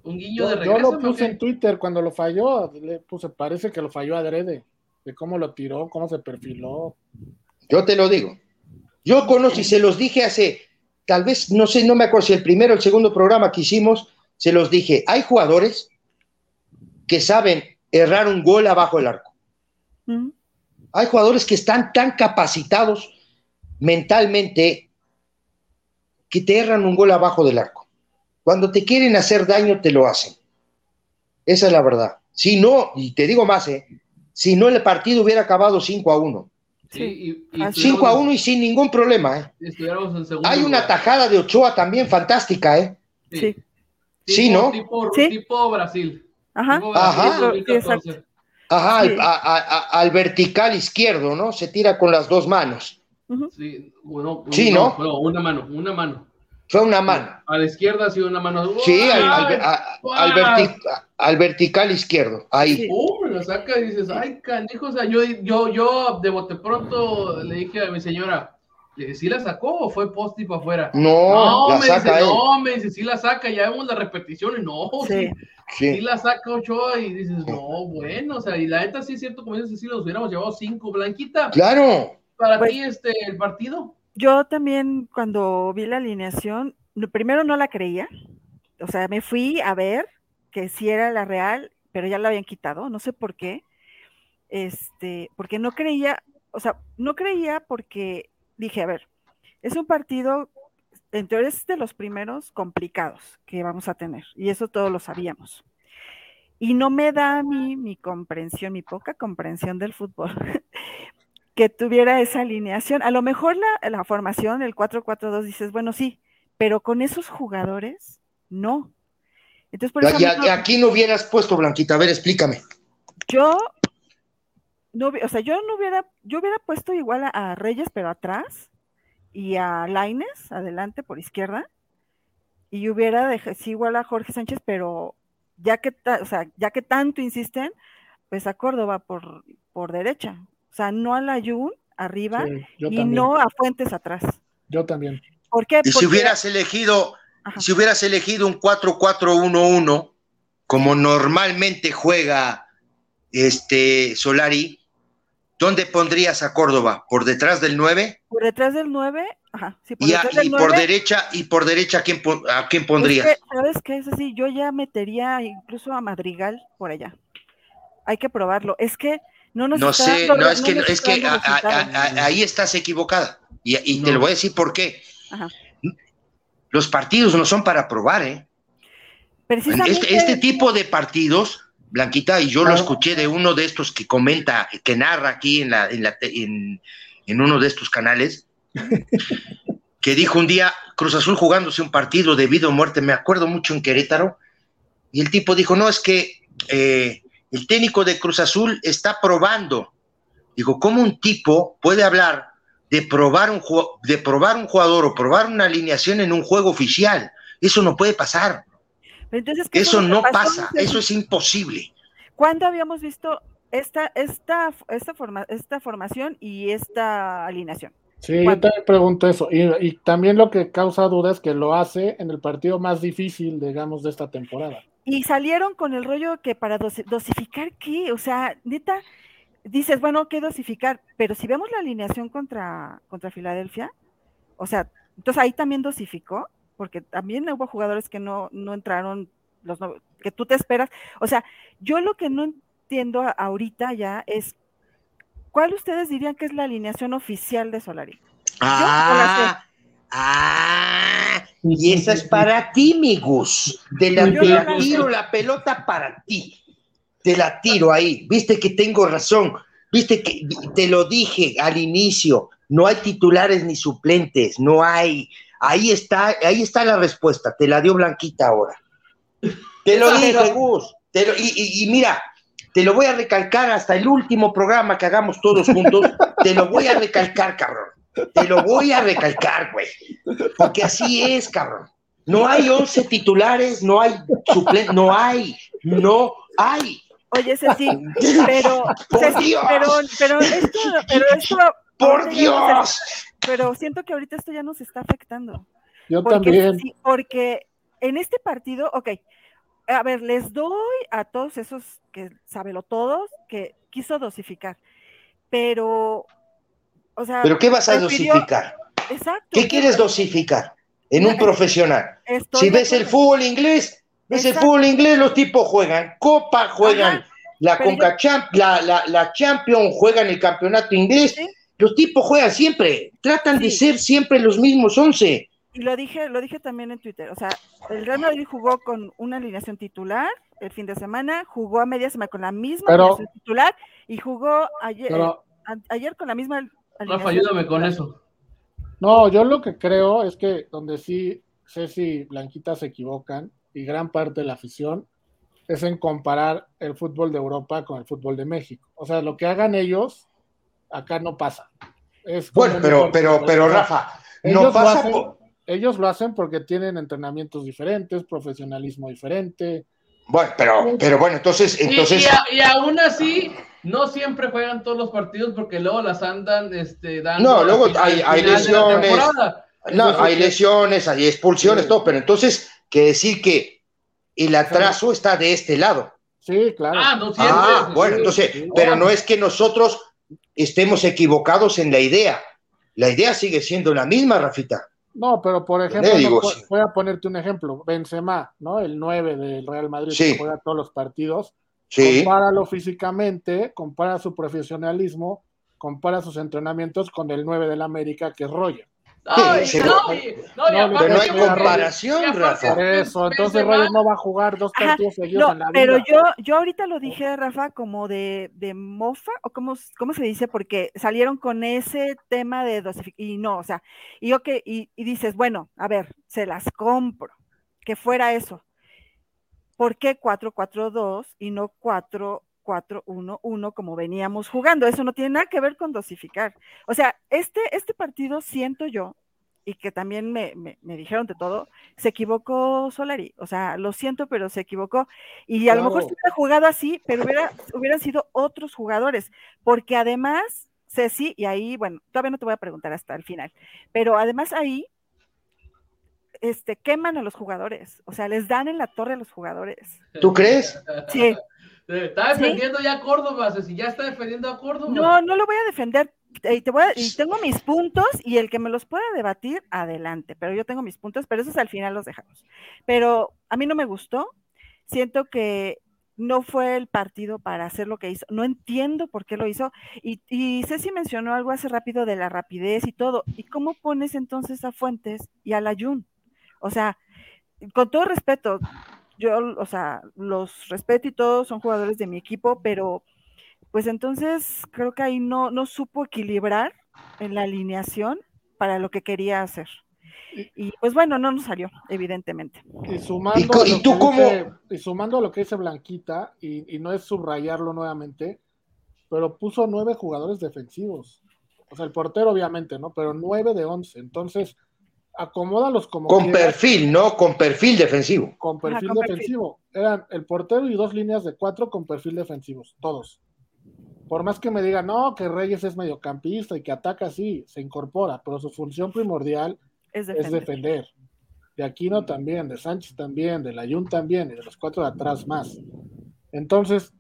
Un guiño Yo, de yo regreso. lo puse en Twitter cuando lo falló, le puse, parece que lo falló adrede, de cómo lo tiró, cómo se perfiló. Yo te lo digo. Yo conozco y se los dije hace, tal vez, no sé, no me acuerdo si el primero o el segundo programa que hicimos, se los dije, hay jugadores que saben errar un gol abajo del arco. Hay jugadores que están tan capacitados mentalmente que te erran un gol abajo del arco. Cuando te quieren hacer daño, te lo hacen. Esa es la verdad. Si no, y te digo más, ¿eh? si no el partido hubiera acabado 5 a 1. Sí, y, y Así. 5 a 1 y sin ningún problema. ¿eh? estuviéramos en segundo Hay una lugar. tajada de Ochoa también fantástica, ¿eh? Sí. Sí, ¿no? Tipo, Sí. tipo Brasil. Ajá. Tipo Brasil Ajá. 2014. Ajá, Sí. al, a- al vertical izquierdo, ¿no? Se tira con las dos manos. Sí, bueno, Sí, un- ¿no? no, una mano, una mano. Fue una mano. A la izquierda sí una mano. Sí, al, al- a- al verti- al vertical izquierdo. Ahí. Me lo saca y dices, ay, canijo, o sea, yo, yo, yo de bote pronto le dije a mi señora, "Eh, ¿sí la sacó o fue posti para afuera? No, la me saca dice, él. no, me dice, sí la saca, ya vemos la repetición y no, sí, Sí. la saca Ochoa y dices, no, bueno, o sea, y la neta sí es cierto, como dices, sí nos hubiéramos llevado cinco, Blanquita, Claro. para Pues- ti este, el partido. Yo también cuando vi la alineación, primero no la creía, o sea, me fui a ver que sí era la real, pero ya la habían quitado, no sé por qué, este, porque no creía, o sea, no creía porque dije, a ver, es un partido, en teoría es de los primeros complicados que vamos a tener, y eso todos lo sabíamos. Y no me da a mí mi comprensión, mi poca comprensión del fútbol, que tuviera esa alineación. A lo mejor la, la formación, el 4-4-2, dices, bueno, sí, pero con esos jugadores, no. Entonces, por eso a Y a- aquí no hubieras puesto, Blanquita. A ver, explícame. yo, no, o sea, yo no hubiera, yo hubiera puesto igual a, a Reyes, pero atrás, y a Laines, adelante por izquierda, y hubiera dejado, sí, igual a Jorge Sánchez, pero ya que, ta- o sea, ya que tanto insisten, pues a Córdoba por, por derecha. O sea, no a la Jun arriba Sí, y también. no a Fuentes atrás. Yo también. ¿Por qué? Y si Porque- hubieras elegido, Ajá. si hubieras elegido un 4-4-1-1, como normalmente juega este Solari, ¿dónde pondrías a Córdoba? ¿Por detrás del 9? por detrás del 9, ajá, sí, por Y, a- detrás del y por 9, derecha, y por derecha, ¿a quién, a quién es pondrías? que, ¿sabes qué? Es así, yo ya metería incluso a Madrigal por allá. Hay que probarlo. Es que no nos No sé, dando- no, es que, es que a- a- a- ahí estás equivocada. Y, y te lo voy a decir por qué. Ajá. Los partidos no son para probar, ¿eh? Este, este tipo de partidos, Blanquita, y yo lo escuché de uno de estos que comenta, que narra aquí en, la, en, la te- en- en uno de estos canales, que dijo un día Cruz Azul jugándose un partido de vida o muerte, me acuerdo mucho en Querétaro, y el tipo dijo, no, es que eh, el técnico de Cruz Azul está probando. Digo, ¿cómo un tipo puede hablar de probar un, de probar un jugador o probar una alineación en un juego oficial? Eso no puede pasar. entonces, ¿qué Eso no pasa, eso es imposible. ¿Cuándo habíamos visto esta, esta, esta, forma, esta formación y esta alineación? Sí, yo ¿Cuánto? también pregunto eso. Y, y también lo que causa duda es que lo hace en el partido más difícil, digamos, de esta temporada. Y salieron con el rollo que para dosi- dosificar qué, o sea, neta, dices, bueno, ¿qué dosificar? Pero si vemos la alineación contra, contra Filadelfia, o sea, entonces ahí también dosificó, porque también hubo jugadores que no, no entraron, los que tú te esperas. O sea, yo lo que no entiendo ahorita ya es, ¿cuál ustedes dirían que es la alineación oficial de Solari? Ah, ah, y esa es para ti, mi Gus. Te la, tiro la pelota para ti. Te la tiro ahí. Viste que tengo razón. Viste que te lo dije al inicio. No hay titulares ni suplentes. No hay. Ahí está, ahí está la respuesta. Te la dio Blanquita ahora. Te lo dije, Gus. y, mira, te lo voy a recalcar hasta el último programa que hagamos todos juntos. te lo voy a recalcar, cabrón. Te lo voy a recalcar, güey. Porque así es, cabrón. No hay once titulares, no hay suplentes, no hay, no hay. Oye, Ceci, pero, por Dios. pero, pero esto, pero esto, por Dios. pero siento que ahorita esto ya nos está afectando. Yo también. porque en este partido, ok, a ver, les doy a todos esos que lo todos que quiso dosificar, pero, o sea. ¿Pero qué vas a dosificar? Exacto. ¿Qué quieres dosificar en un profesional? Si ves el fútbol inglés, es el fútbol inglés, los tipos juegan Copa, juegan la Conca la, la, la Champions, juegan el campeonato inglés. Los tipos juegan siempre, tratan de ser siempre los mismos once. Y lo dije, lo dije también en Twitter. O sea, el Real Madrid jugó con una alineación titular el fin de semana, jugó a media semana con la misma alineación titular y jugó ayer, ayer con la misma alineación. Rafa, ayúdame con eso. No, yo lo que creo es que donde sí Ceci y Blanquita se equivocan y gran parte de la afición es en comparar el fútbol de Europa con el fútbol de México. O sea, lo que hagan ellos, acá no pasa. bueno, pero, pero, pero Rafa, no pasa. ellos lo hacen porque tienen entrenamientos diferentes, profesionalismo diferente. Bueno, pero, pero bueno, entonces, entonces. Y, aún así, no siempre juegan todos los partidos porque luego las andan este, dando. No, luego hay, hay lesiones. No, hay lesiones, hay expulsiones, todo, pero entonces que decir que el atraso está de este lado. Sí, claro. Ah, no siempre. Ah, bueno, entonces, pero no es que nosotros estemos equivocados en la idea. La idea sigue siendo la misma, Rafita. No, pero por ejemplo, voy a ponerte un ejemplo. Benzema, ¿no? El 9 del Real Madrid que juega todos los partidos. Sí. Compáralo físicamente, compara su profesionalismo, compara sus entrenamientos con el 9 del América, que es Roger. No, no, pero no hay comparación, Rafa. Eso, entonces Reyes no va a jugar dos partidos seguidos en la vida. Pero yo, yo ahorita lo dije, Rafa, como de, de mofa, o cómo, cómo se dice, porque salieron con ese tema de dosificación, y no, o sea, y, yo que, y, y dices, bueno, a ver, se las compro, que fuera eso. ¿Por qué 4-4-2 y no 4 4-1-1 como veníamos jugando. Eso no tiene nada que ver con dosificar. O sea, este, este partido siento yo, y que también me, dijeron de todo, se equivocó Solari. O sea, lo siento, pero se equivocó. Y a lo mejor se hubiera jugado así, pero hubiera, hubieran sido otros jugadores. Porque además, Ceci, y ahí, bueno, todavía no te voy a preguntar hasta el final, pero además ahí este, queman a los jugadores, o sea, les dan en la torre a los jugadores. ¿Tú crees? Sí, Está defendiendo ya a Córdoba, si ya está defendiendo a Córdoba. No, no lo voy a defender. Y, te voy y tengo mis puntos y el que me los pueda debatir, adelante. Pero yo tengo mis puntos, pero esos al final los dejamos. Pero a mí no me gustó. Siento que no fue el partido para hacer lo que hizo. No entiendo por qué lo hizo. Y, y Ceci mencionó algo hace rápido de la rapidez y todo. ¿Y cómo pones entonces a Fuentes y a la Jun? O sea, con todo respeto, yo, o sea, los respeto y todos son jugadores de mi equipo, pero pues entonces creo que ahí no, no supo equilibrar en la alineación para lo que quería hacer. Y pues bueno, no nos salió, evidentemente. Y sumando, ¿Y, tú cómo? y sumando a lo que dice Blanquita, y, y, no es subrayarlo nuevamente, pero puso nueve jugadores defensivos. O sea, el portero obviamente, ¿no? Pero nueve de once. Entonces, acomódalos como. Con perfil, ¿no? Con perfil defensivo. Con perfil defensivo. Eran el portero y dos líneas de cuatro con perfil defensivos, todos. Por más que me digan, no, que Reyes es mediocampista y que ataca así, se incorpora, pero su función primordial es defender. De Aquino también, de Sánchez también, de Layun también, y de los cuatro de atrás más. Entonces,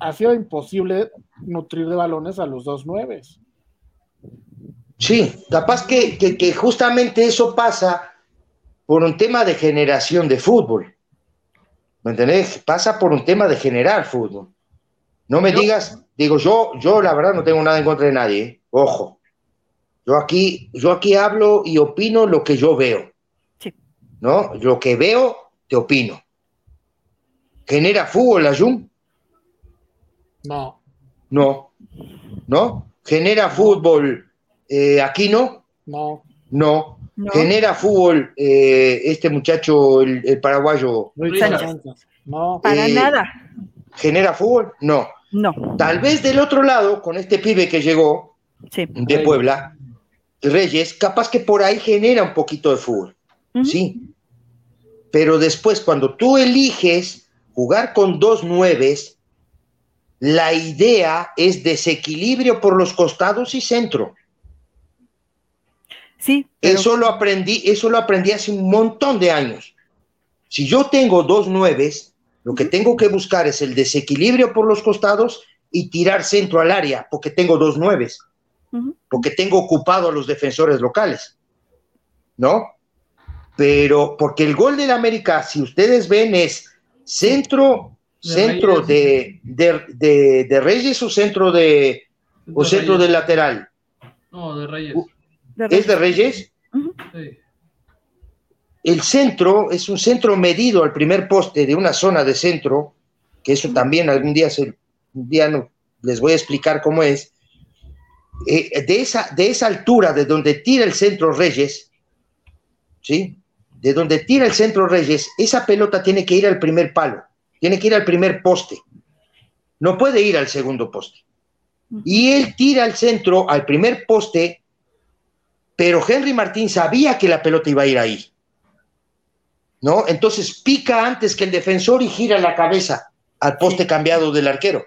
ha sido imposible nutrir de balones a los dos nueves. Sí, capaz que, que, justamente eso pasa por un tema de generación de fútbol. ¿Me entendés? Pasa por un tema de generar fútbol. No me digas, digo, yo, yo la verdad no tengo nada en contra de nadie, ¿eh? ojo. Yo aquí, yo aquí hablo y opino lo que yo veo. ¿No? Lo que veo, te opino. ¿Genera fútbol la Jun? No. No. ¿No? ¿Genera fútbol eh, aquí no? No. No. ¿Genera fútbol eh, este muchacho, el, paraguayo? No. Para eh, nada. ¿Genera fútbol? No. No. Tal vez del otro lado, con este pibe que llegó de Puebla, Reyes, capaz que por ahí genera un poquito de fútbol. Sí. Pero después, cuando tú eliges jugar con dos nueves, la idea es desequilibrio por los costados y centro. Sí. Eso lo aprendí, eso lo aprendí hace un montón de años. Si yo tengo dos nueves, lo que tengo que buscar es el desequilibrio por los costados y tirar centro al área, porque tengo dos nueves, porque tengo ocupado a los defensores locales, ¿no? Pero porque el gol del América, si ustedes ven, es centro, centro de, de, Reyes o centro de, o centro del lateral. No, de Reyes. ¿Es de Reyes? Sí. El centro es un centro medido al primer poste de una zona de centro, que eso también algún día, se, día no, les voy a explicar cómo es. Eh, de, esa, de esa altura, de donde tira el centro Reyes, ¿sí? De donde tira el centro Reyes, esa pelota tiene que ir al primer palo, tiene que ir al primer poste, no puede ir al segundo poste. Y él tira el centro al primer poste pero Henry Martín sabía que la pelota iba a ir ahí. ¿No? Entonces pica antes que el defensor y gira la cabeza al poste cambiado del arquero.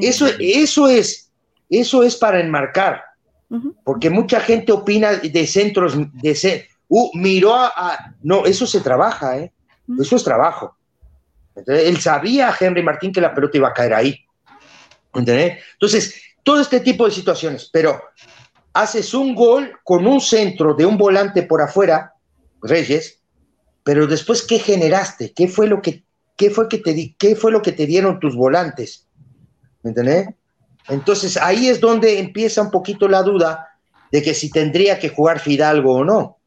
eso, eso es, eso es para enmarcar, porque mucha gente opina de centros, de uh, miró a, no, eso se trabaja, ¿eh? Eso es trabajo. él sabía, Henry Martín, que la pelota iba a caer ahí. ¿Entendés? Entonces, todo este tipo de situaciones, pero haces un gol con un centro de un volante por afuera, Reyes, pero después ¿qué generaste? ¿Qué fue lo que qué fue que te di, qué fue lo que te dieron tus volantes? ¿Me entendés? Entonces ahí es donde empieza un poquito la duda de que si tendría que jugar Fidalgo o no.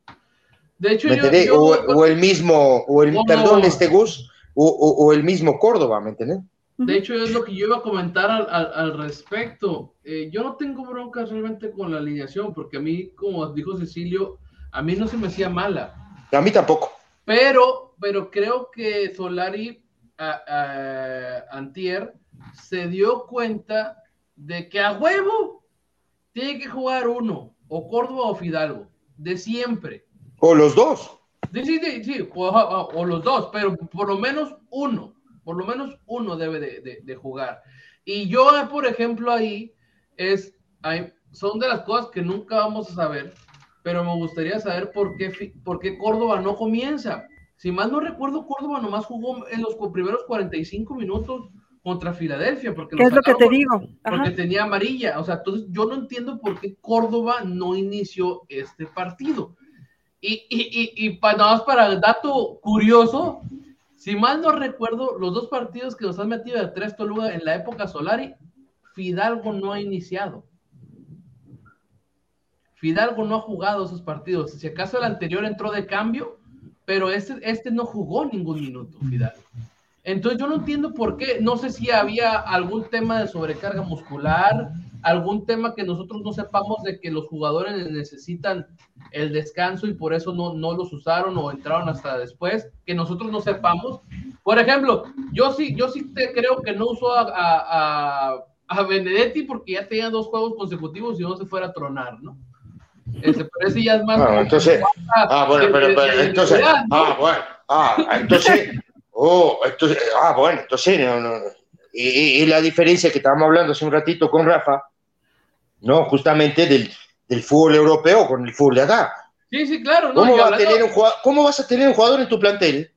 De hecho, o, el mismo, o el, perdón, este Gus, o, el mismo Córdoba, ¿me entendés? De hecho, es lo que yo iba a comentar al, respecto. Eh, yo no tengo broncas realmente con la alineación, porque a mí, como dijo Cecilio, a mí no se me hacía mala. A mí tampoco. Pero, pero creo que Solari a, Antier se dio cuenta de que a huevo tiene que jugar uno, o Córdoba o Fidalgo, de siempre. O los dos. Sí, sí, sí, o los dos, pero por lo menos uno por lo menos uno debe de, jugar. Y yo, por ejemplo, ahí es, son de las cosas que nunca vamos a saber, pero me gustaría saber por qué, por qué Córdoba no comienza. Si mal no recuerdo, Córdoba nomás jugó en los primeros 45 minutos contra Filadelfia. Porque ¿Qué es lo que te digo? Porque tenía amarilla. O sea, entonces yo no entiendo por qué Córdoba no inició este partido. Y, y, y, y para, nada más para el dato curioso, si mal no recuerdo, los dos partidos que nos han metido de tres Toluga en la época Solari, Fidalgo no ha iniciado. Fidalgo no ha jugado esos partidos. Si acaso el anterior entró de cambio, pero este, este no jugó ningún minuto, Fidalgo. Entonces yo no entiendo por qué. No sé si había algún tema de sobrecarga muscular, algún tema que nosotros no sepamos de que los jugadores necesitan el descanso y por eso no, no los usaron o entraron hasta después, que nosotros no sepamos. Por ejemplo, yo sí, yo sí te creo que no usó a, a, a Benedetti porque ya tenía dos juegos consecutivos y no se fuera a tronar, ¿no? Ese, pero ese ya es más. Ah, entonces, ah, bueno, pero, entonces, ah, bueno, ah, entonces, oh, entonces, ah, bueno, entonces, no, no, y, y, la diferencia que estábamos hablando hace un ratito con Rafa, ¿no? Justamente del, del fútbol europeo con el fútbol de acá. Sí, sí, claro. ¿Cómo, ¿Cómo vas a tener un jugador en tu plantel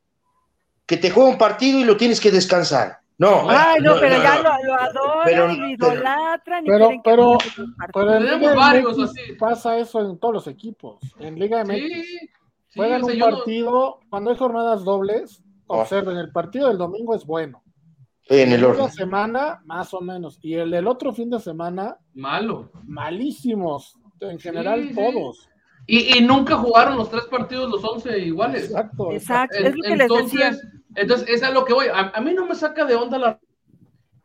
que te juega un partido y lo tienes que descansar? No, Ay, no, no, pero no, ya no. lo, lo adoran Pero- y lo pero- idolatran. y Pero, que pero, pero en Liga varios MX así. pasa eso en todos los equipos. En Liga MX Sí, sí, juegan un yo no- partido, cuando hay jornadas dobles. Observen, el partido del domingo es bueno. En el de orden. la semana, más o menos. Y el del otro fin de semana, malo. malísimos. En general, Sí, sí. todos. Y, y nunca jugaron los tres partidos los 11 iguales. Exacto. Exacto, En- es lo que les decía. entonces, entonces, es a lo que voy. A, a mí no me saca de onda la.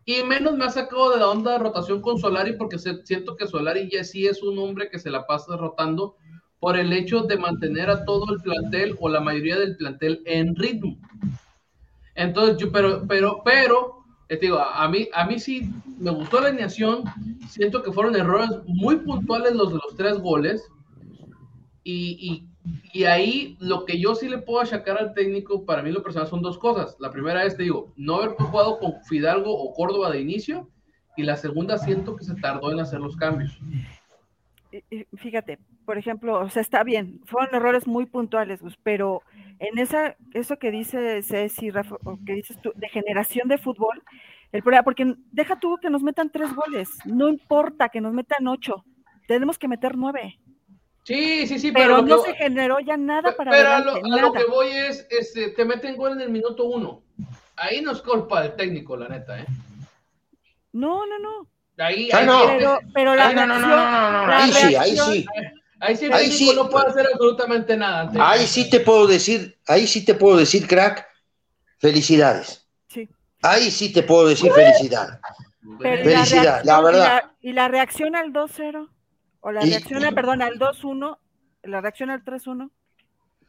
Y menos me ha sacado de la onda de rotación con Solari, porque se- siento que Solari ya sí es un hombre que se la pasa rotando por el hecho de mantener a todo el plantel o la mayoría del plantel en ritmo. Entonces, yo, pero, pero, pero, eh, te digo, a, mí, a mí sí me gustó la alineación. Siento que fueron errores muy puntuales los de los tres goles. Y, y, y ahí lo que yo sí le puedo achacar al técnico, para mí lo personal son dos cosas. La primera es, te digo, no haber jugado con Fidalgo o Córdoba de inicio. Y la segunda, siento que se tardó en hacer los cambios. Y- y Fíjate, por ejemplo, o sea, está bien, fueron errores muy puntuales, Gus, pero en esa, eso que dice Ceci, Rafa, o que dices tú, de generación de fútbol, el problema, porque deja tú que nos metan tres goles, no importa que nos metan ocho, tenemos que meter nueve, Sí, sí, sí, pero pero, no que- se generó ya nada para pero a lo, a lo nada. que voy es, este, te meten gol en el minuto uno. Ahí no es culpa del técnico, la neta, ¿eh? No, no, no, Ahí, Ah, ahí no. sí- pero, pero la Ay, no, no, no, reacción- no, no, no, la ahí sí, ahí reacción- sí. ahí sí ahí sí. no puede hacer absolutamente nada. ante- Ahí sí te puedo decir, ahí sí te puedo decir, crack, felicidades. Sí. Ahí sí te puedo decir felicidades. Pero y Felicidad, reacción- la y verdad. Y la, reacción al 2-0, o la Y- reacción, a- perdón, al 2-1, la reacción al 3-1.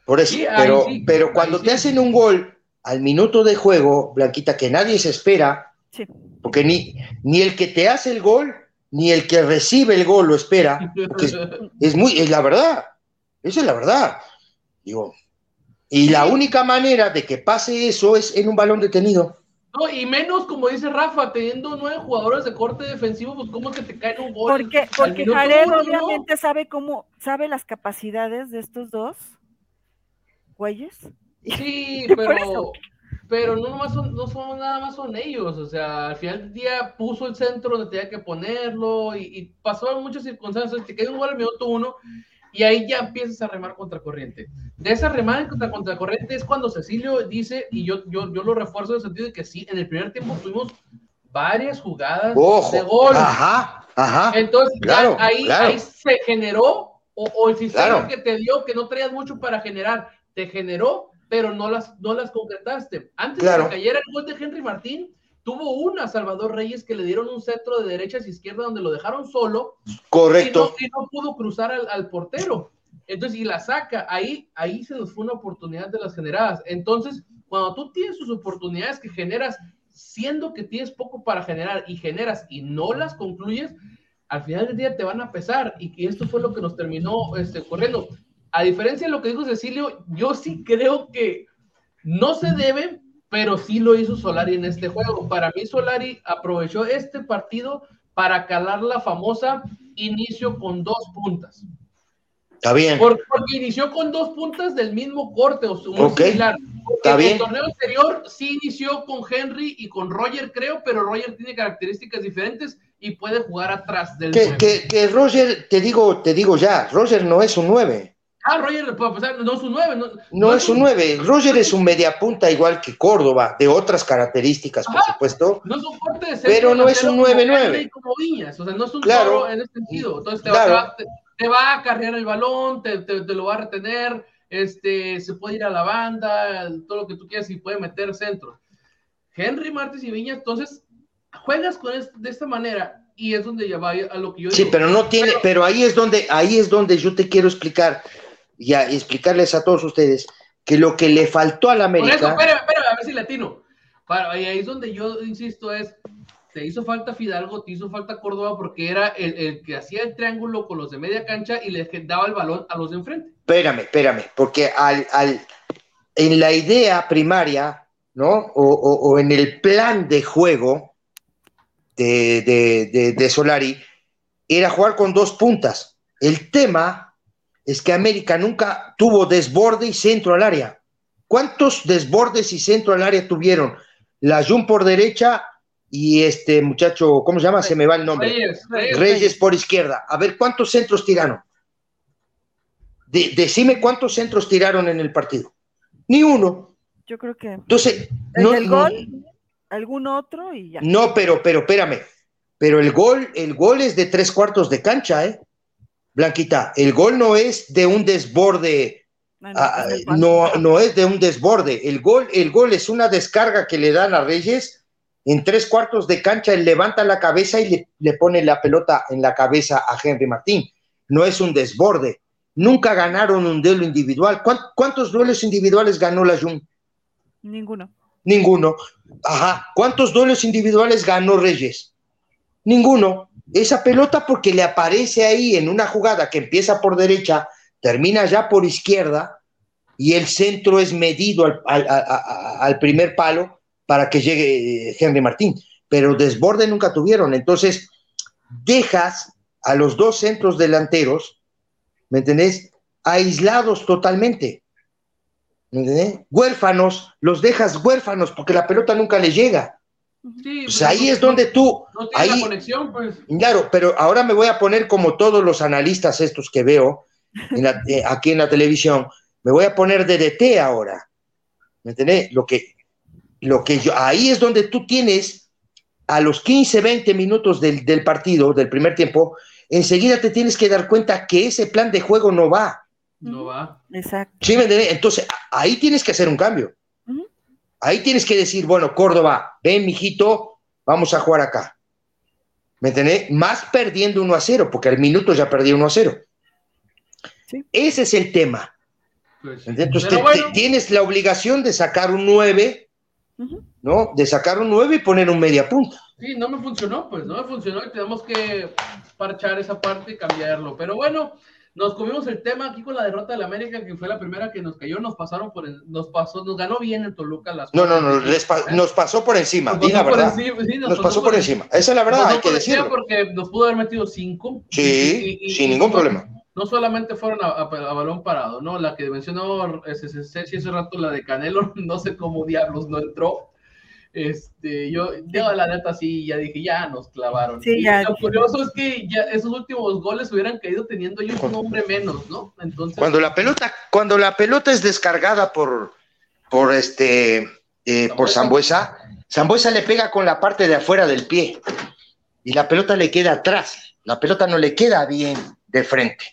Por eso, Sí, ahí pero, sí, pero ahí cuando sí. te hacen un gol al minuto de juego, Blanquita, que nadie se espera, Sí. porque ni, ni el que te hace el gol, ni el que recibe el gol lo espera, porque es, es muy, es la verdad, esa es la verdad. Digo, y la única manera de que pase eso es en un balón detenido. No, y menos, como dice Rafa, teniendo nueve jugadores de corte defensivo, pues cómo que te cae un gol. Porque, porque Jared uno, ¿no? obviamente sabe cómo, sabe las capacidades de estos dos güeyes. Sí, Por pero, eso. Pero no nomás son, no son nada más son ellos, o sea, al final del día puso el centro donde tenía que ponerlo y, y pasaron muchas circunstancias, te cae un gol al minuto uno y ahí ya empiezas a remar contra corriente. De esa remada contra contracorriente es cuando Cecilio dice, y yo, yo, yo lo refuerzo en el sentido de que sí, en el primer tiempo tuvimos varias jugadas de Ojo, gol. ajá, ajá. Entonces, Claro, ahí, claro. ahí se generó, o, o el sistema Claro. que te dio, que no traías mucho para generar, te generó, pero no las, no las concretaste. Antes Claro. de que cayera el gol de Henry Martín, tuvo una Salvador Reyes que le dieron un centro de derechas y izquierda donde lo dejaron solo Correcto. y no, y no pudo cruzar al, al portero. Entonces, y la saca, ahí, ahí se nos fue una oportunidad de las generadas. Entonces, cuando tú tienes tus oportunidades que generas, siendo que tienes poco para generar y generas y no las concluyes, al final del día te van a pesar. Y, y esto fue lo que nos terminó este, corriendo. A diferencia de lo que dijo Cecilio, yo sí creo que no se debe, pero sí lo hizo Solari en este juego. Para mí, Solari aprovechó este partido para calar la famosa inicio con dos puntas. Está bien. Por- porque inició con dos puntas del mismo corte, o muy Ok, similar. Está en bien. el torneo anterior sí inició con Henry y con Roger, creo, pero Roger tiene características diferentes y puede jugar atrás del que, que Roger, te digo, te digo ya, Roger no es un 9. Ah, Roger, para pasar, no es un 9. No, No es un 9. Roger es un mediapunta igual que Córdoba, de otras características, por Ajá. supuesto. No es un corte de Pero no es un como 9-9. Henry y como Viñas, o sea, no es un Claro. toro en ese sentido. Entonces te, Claro. va, te, te- va a acarrear el balón, te, te- te lo va a retener, este, se puede ir a la banda, todo lo que tú quieras y puede meter centro. Henry Martins y Viñas, entonces juegas con es- de esta manera y es donde ya va a lo que yo Sí, digo. pero no tiene, pero ahí es donde, ahí es donde yo te quiero explicar, y a- explicarles a todos ustedes, que lo que le faltó al Por eso, América, espérame, espérame, a ver si latino. Para, y ahí es donde yo insisto, es, te hizo falta Fidalgo, te hizo falta Córdoba, porque era el, el que hacía el triángulo con los de media cancha y le daba el balón a los de enfrente. espérame, espérame, porque al, al, en la idea primaria, ¿no? O, o- o en el plan de juego de, de- de- de Solari, era jugar con dos puntas. El tema es que América nunca tuvo desborde y centro al área. ¿Cuántos desbordes y centro al área tuvieron la Jun por derecha y este muchacho, ¿cómo se llama? Se me va el nombre. Reyes, por izquierda. A ver, ¿cuántos centros tiraron? decime cuántos centros tiraron en el partido. Ni uno. Yo creo que. Entonces, no, el gol, algún otro y ya. No, pero, pero, espérame. Pero el gol, el gol es de tres cuartos de cancha, ¿eh? Blanquita, el gol no es de un desborde, no, ah, no, es de un desborde. El gol, el gol es una descarga que le dan a Reyes en tres cuartos de cancha. Él levanta la cabeza y le, le pone la pelota en la cabeza a Henry Martín. No es un desborde. Nunca ganaron un duelo individual. ¿Cuántos duelos individuales ganó la Jun? Ninguno. Ninguno. Ajá. ¿Cuántos duelos individuales ganó Reyes? Ninguno. Esa pelota porque le aparece ahí en una jugada que empieza por derecha, termina ya por izquierda y el centro es medido al, primer palo para que llegue eh, Henry Martín. Pero desborde nunca tuvieron. Entonces, dejas a los dos centros delanteros, ¿me entendés? Aislados totalmente. ¿Me entendés? Huérfanos, los dejas huérfanos porque la pelota nunca les llega. Pues ahí es donde tú. No tiene ahí, conexión, pues. Claro, pero ahora me voy a poner como todos los analistas estos que veo eh, aquí en la televisión. Me voy a poner de DT ahora. ¿Me entendés? Lo que, lo que yo. Ahí es donde tú tienes a los 15, 20 minutos del, del partido, del primer tiempo, enseguida te tienes que dar cuenta que ese plan de juego no va. No va. Exacto. ¿Sí me entendés? Entonces, ahí tienes que hacer un cambio. Ahí tienes que decir, bueno, Córdoba, ven, mijito, vamos a jugar acá. ¿Me entendés? Más perdiendo 1 a 0, porque al minuto ya perdí 1 a 0. Ese es el tema. Pues, Entonces tienes la obligación de sacar un 9, ¿no? De sacar un 9 y poner un media punta. Sí, no me funcionó, pues no me funcionó y tenemos que parchar esa parte y cambiarlo. Pero bueno, nos comimos el tema aquí con la derrota de la América, que fue la primera que nos cayó, nos pasaron por nos pasó, nos ganó bien en Toluca las No, no, no, nos pasó por encima, nos pasó verdad. Por encima, nos, pasó, por, encima. Esa es la verdad, hay que decirlo. porque nos pudo haber metido cinco. Sí, sin ningún problema. No solamente fueron a, balón parado, ¿no? La que mencionó ese, ese, ese rato, la de Canelo, no sé cómo diablos no entró este, yo, yo la neta sí, ya dije, ya nos clavaron. y lo curioso es que ya esos últimos goles hubieran caído teniendo ellos un hombre menos, ¿no? Entonces. Cuando la pelota, cuando la pelota es descargada por, por este, eh, por Zambuesa, Zambuesa le pega con la parte de afuera del pie y la pelota le queda atrás. La pelota no le queda bien de frente.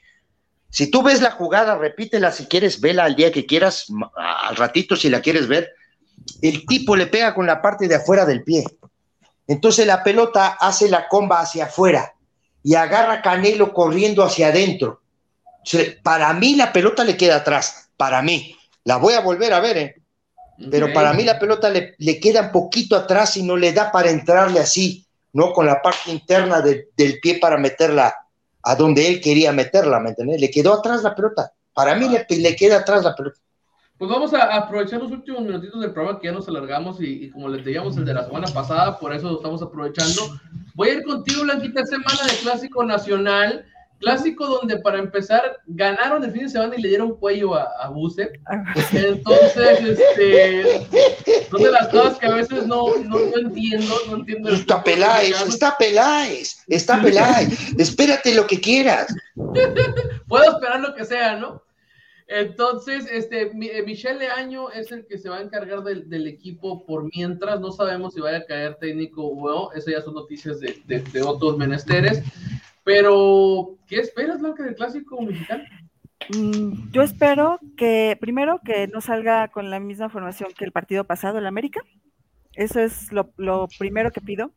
Si tú ves la jugada, repítela si quieres, vela al día que quieras, al ratito si la quieres ver el tipo le pega con la parte de afuera del pie. Entonces la pelota hace la comba hacia afuera y agarra Canelo corriendo hacia adentro. para mí la pelota le queda atrás, para mí. La voy a volver a ver, ¿eh? Pero para mí la pelota le, queda un poquito atrás y no le da para entrarle así, ¿no? Con la parte interna del pie para meterla a donde él quería meterla, ¿me entiendes? Le quedó atrás la pelota. Para mí le queda atrás la pelota. Pues vamos a aprovechar los últimos minutitos del programa que ya nos alargamos y, como les decíamos el de la semana pasada, por eso lo estamos aprovechando. Voy a ir contigo, Blanquita, semana de Clásico Nacional. Clásico donde para empezar ganaron el fin de semana y le dieron cuello a, a Entonces, este, son de las cosas que a veces no, no, entiendo, no entiendo. Está Peláez, está Peláez, está Peláez. Espérate lo que quieras. Puedo esperar lo que sea, ¿no? Entonces, este, eh, Michelle Leaño es el que se va a encargar del, equipo por mientras. No sabemos si vaya a caer técnico o no. Esas ya son noticias de, otros menesteres. Pero, ¿qué esperas, Blanca, del clásico mexicano? Mm, yo espero que, primero, que no salga con la misma formación que el partido pasado, el América. Eso es lo, primero que pido.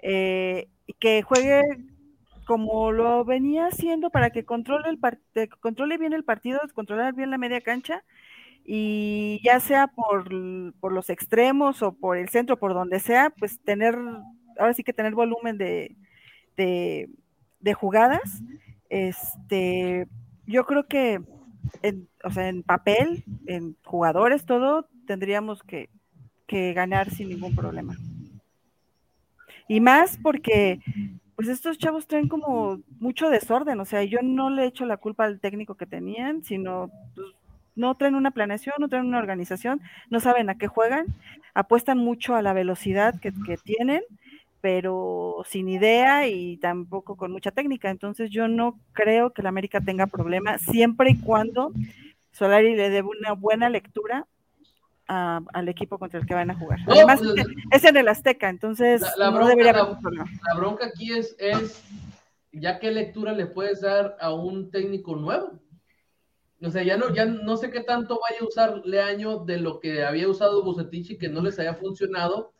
Eh, que juegue como lo venía haciendo para que controle, el controle bien el partido, controlar bien la media cancha y ya sea por, por, los extremos o por el centro, por donde sea, pues tener, ahora sí que tener volumen de, de, jugadas. Este, yo creo que, en, o sea, en papel, en jugadores, todo, tendríamos que, que ganar sin ningún problema. Y más porque pues estos chavos traen como mucho desorden, o sea, yo no le echo la culpa al técnico que tenían, sino pues, no traen una planeación, no traen una organización, no saben a qué juegan, apuestan mucho a la velocidad que, que tienen, pero sin idea y tampoco con mucha técnica. Entonces yo no creo que la América tenga problema siempre y cuando Solari le dé una buena lectura al equipo contra el que van a jugar. Además, pues, es en el Azteca, entonces la, no bronca, debería haber problema. La bronca aquí es, es, ya qué lectura le puedes dar a un técnico nuevo. O sea, ya no, ya no sé qué tanto vaya a usar Leaño de lo que había usado Bucetich y que no les haya funcionado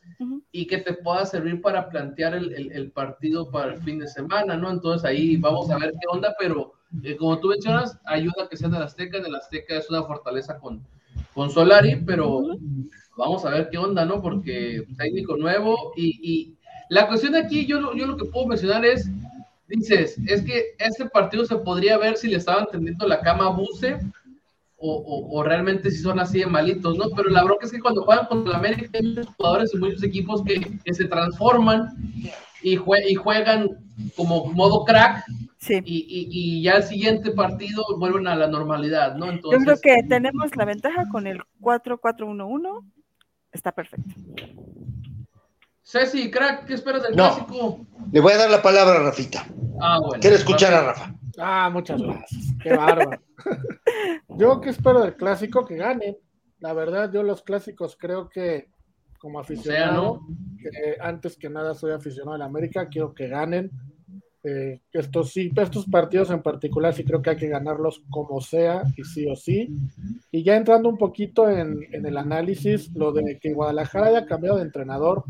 y que te pueda servir para plantear el, el, partido para el fin de semana, ¿no? Entonces ahí vamos a ver qué onda, pero eh, como tú mencionas, ayuda que sea en el Azteca, en el Azteca es una fortaleza con, con Solari, pero vamos a ver qué onda, ¿no? Porque técnico nuevo y, y la cuestión aquí, yo, yo lo que puedo mencionar es, dices, es que este partido se podría ver si le estaban tendiendo la cama a Buse o, o, realmente si son así de malitos, ¿no? Pero la bronca es que cuando juegan contra la América hay muchos jugadores y muchos equipos que, que se transforman y, y, juegan como modo crack Sí. Y, y, ya el siguiente partido vuelven a la normalidad, ¿no? Entonces, Yo creo que tenemos la ventaja con el 4-4-1-1, está perfecto. Ceci, crack, ¿qué esperas del clásico? Le voy a dar la palabra a Rafita. Ah, bueno. Quiero escuchar a Rafa. Ah, muchas gracias. Qué bárbaro. yo qué espero del clásico que gane. La verdad, yo los clásicos creo que como aficionado, que antes que nada soy aficionado a la América, quiero que ganen eh, estos sí, estos partidos en particular sí creo que hay que ganarlos como sea y sí o sí. Y ya entrando un poquito en, el análisis, lo de que Guadalajara haya cambiado de entrenador,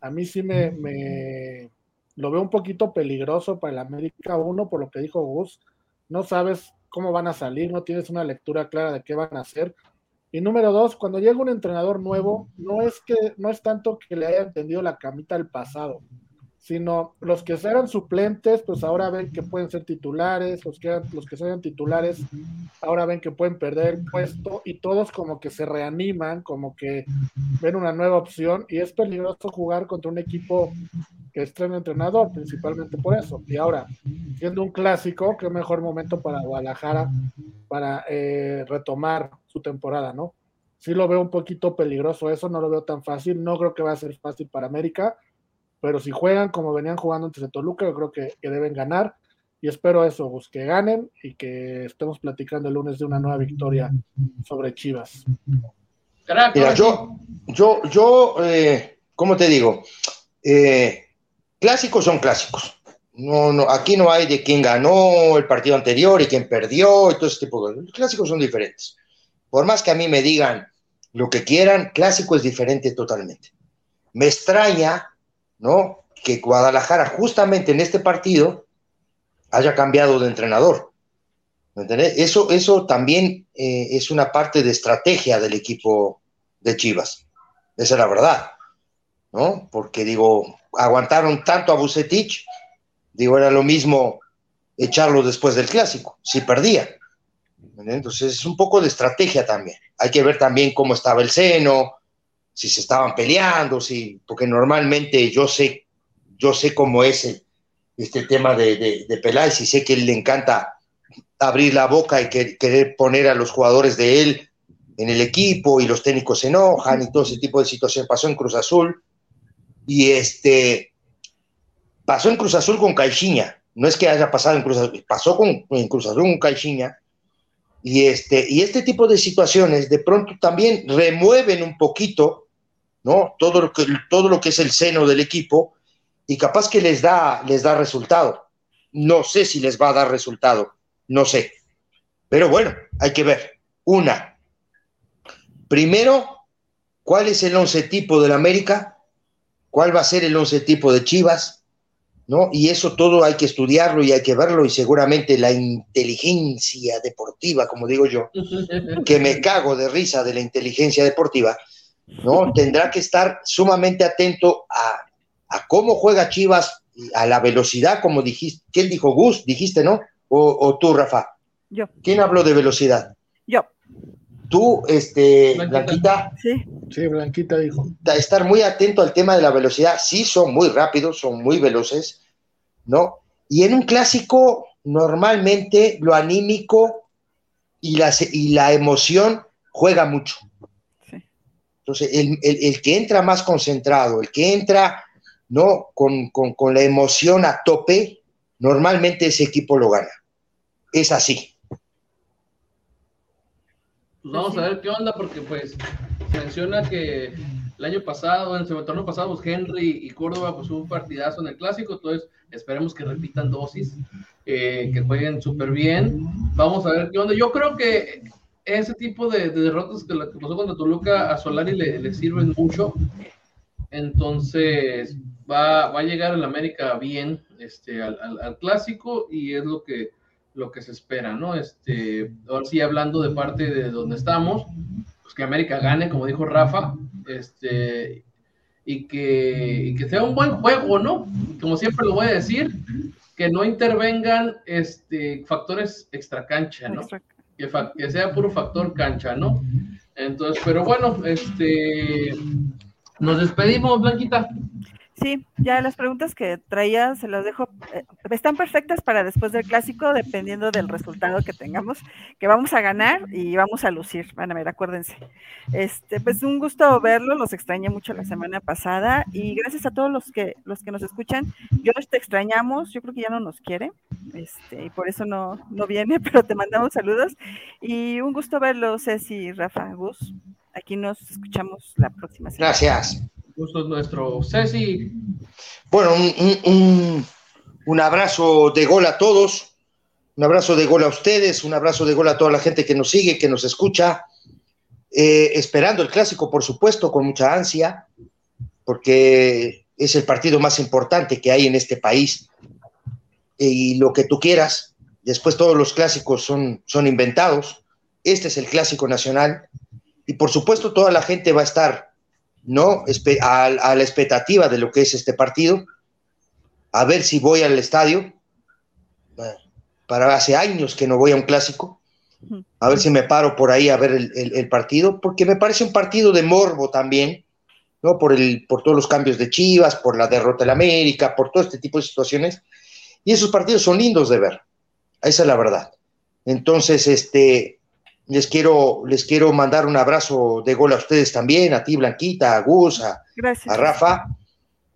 a mí sí me, lo veo un poquito peligroso para el América. Uno, por lo que dijo Gus, no sabes cómo van a salir, no tienes una lectura clara de qué van a hacer. Y número dos, cuando llega un entrenador nuevo, no es que no es tanto que le haya entendido la camita del pasado, sino los que eran suplentes, pues ahora ven que pueden ser titulares, los que, los que sean titulares, ahora ven que pueden perder el puesto y todos como que se reaniman, como que ven una nueva opción y es peligroso jugar contra un equipo que estrena entrenador, principalmente por eso. Y ahora, siendo un clásico, qué mejor momento para Guadalajara para eh, retomar su temporada, ¿no? Sí lo veo un poquito peligroso eso, no lo veo tan fácil, no creo que va a ser fácil para América pero si juegan como venían jugando antes de Toluca, yo creo que, deben ganar. Y espero eso, pues, que ganen y que estemos platicando el lunes de una nueva victoria sobre Chivas. Mira, yo, yo, yo, eh, ¿cómo te digo? Eh, clásicos son clásicos. No, no, aquí no hay de quién ganó el partido anterior y quién perdió y todo ese tipo de cosas. Los clásicos son diferentes. Por más que a mí me digan lo que quieran, clásico es diferente totalmente. Me extraña ¿no? Que Guadalajara justamente en este partido haya cambiado de entrenador. Eso, eso también eh, es una parte de estrategia del equipo de Chivas. Esa es la verdad, ¿no? Porque digo, aguantaron tanto a Bucetich, digo, era lo mismo echarlo después del clásico, si perdía. Entonces es un poco de estrategia también. Hay que ver también cómo estaba el seno, si se estaban peleando, si, porque normalmente yo sé, yo sé cómo es este tema de, de, de, Peláez y sé que él le encanta abrir la boca y querer poner a los jugadores de él en el equipo y los técnicos se enojan y todo ese tipo de situación. Pasó en Cruz Azul y este pasó en Cruz Azul con Caixinha. No es que haya pasado en Cruz Azul, pasó con, en Cruz Azul con Caixinha. Y este, y este tipo de situaciones de pronto también remueven un poquito ¿no? Todo lo que, todo lo que es el seno del equipo y capaz que les da, les da resultado. No sé si les va a dar resultado, no sé. Pero bueno, hay que ver. Una, primero, ¿cuál es el once tipo del América? ¿Cuál va a ser el once tipo de Chivas? ¿No? Y eso todo hay que estudiarlo y hay que verlo y seguramente la inteligencia deportiva, como digo yo, que me cago de risa de la inteligencia deportiva, ¿no? Tendrá que estar sumamente atento a, cómo juega Chivas, a la velocidad, como dijiste, ¿quién dijo Gus? Dijiste, ¿no? O, tú, Rafa. Yo. ¿Quién habló de velocidad? Yo. Tú, este, Blanquita. Sí. Sí, Blanquita dijo. Estar muy atento al tema de la velocidad. Sí, son muy rápidos, son muy veloces, ¿no? Y en un clásico, normalmente lo anímico y la, y la emoción juega mucho. Entonces, el, que entra más concentrado, el que entra ¿no? Con, con, la emoción a tope, normalmente ese equipo lo gana. Es así. Pues vamos a ver qué onda, porque pues menciona que el año pasado, en el torneo pasado, pues, Henry y Córdoba pues hubo un partidazo en el clásico, entonces esperemos que repitan dosis, eh, que jueguen súper bien. Vamos a ver qué onda. Yo creo que ese tipo de, derrotas que, pasó contra Toluca a Solari le, le sirven mucho. Entonces va, va a llegar el América bien este, al, al, clásico y es lo que, lo que se espera, ¿no? Este, ahora sí, hablando de parte de donde estamos, pues que América gane, como dijo Rafa, este, y que, y que sea un buen juego, ¿no? Como siempre lo voy a decir, que no intervengan este, factores extra cancha, ¿no? que, sea puro factor cancha, ¿no? Entonces, pero bueno, este, nos despedimos, Blanquita. Sí, ya las preguntas que traía se las dejo, eh, están perfectas para después del clásico, dependiendo del resultado que tengamos, que vamos a ganar y vamos a lucir. Van a ver, acuérdense. Este, pues un gusto verlo, los extrañé mucho la semana pasada y gracias a todos los que los que nos escuchan. Yo te extrañamos, yo creo que ya no nos quiere, este, y por eso no, no viene, pero te mandamos saludos y un gusto verlo, Ceci, Rafa, Gus. Aquí nos escuchamos la próxima semana. Gracias gusto es nuestro. Ceci. Bueno, un, abrazo de gol a todos, un abrazo de gol a ustedes, un abrazo de gol a toda la gente que nos sigue, que nos escucha, eh, esperando el clásico, por supuesto, con mucha ansia, porque es el partido más importante que hay en este país. Y lo que tú quieras, después todos los clásicos son, son inventados. Este es el clásico nacional. Y por supuesto toda la gente va a estar ¿no? A, a, la expectativa de lo que es este partido, a ver si voy al estadio. Para hace años que no voy a un clásico, a ver si me paro por ahí a ver el, partido, porque me parece un partido de morbo también, ¿no? Por, el, por todos los cambios de Chivas, por la derrota la América, por todo este tipo de situaciones. Y esos partidos son lindos de ver, esa es la verdad. Entonces, este, les quiero, les quiero mandar un abrazo de gol a ustedes también, a ti, Blanquita, a Gus, a, Rafa,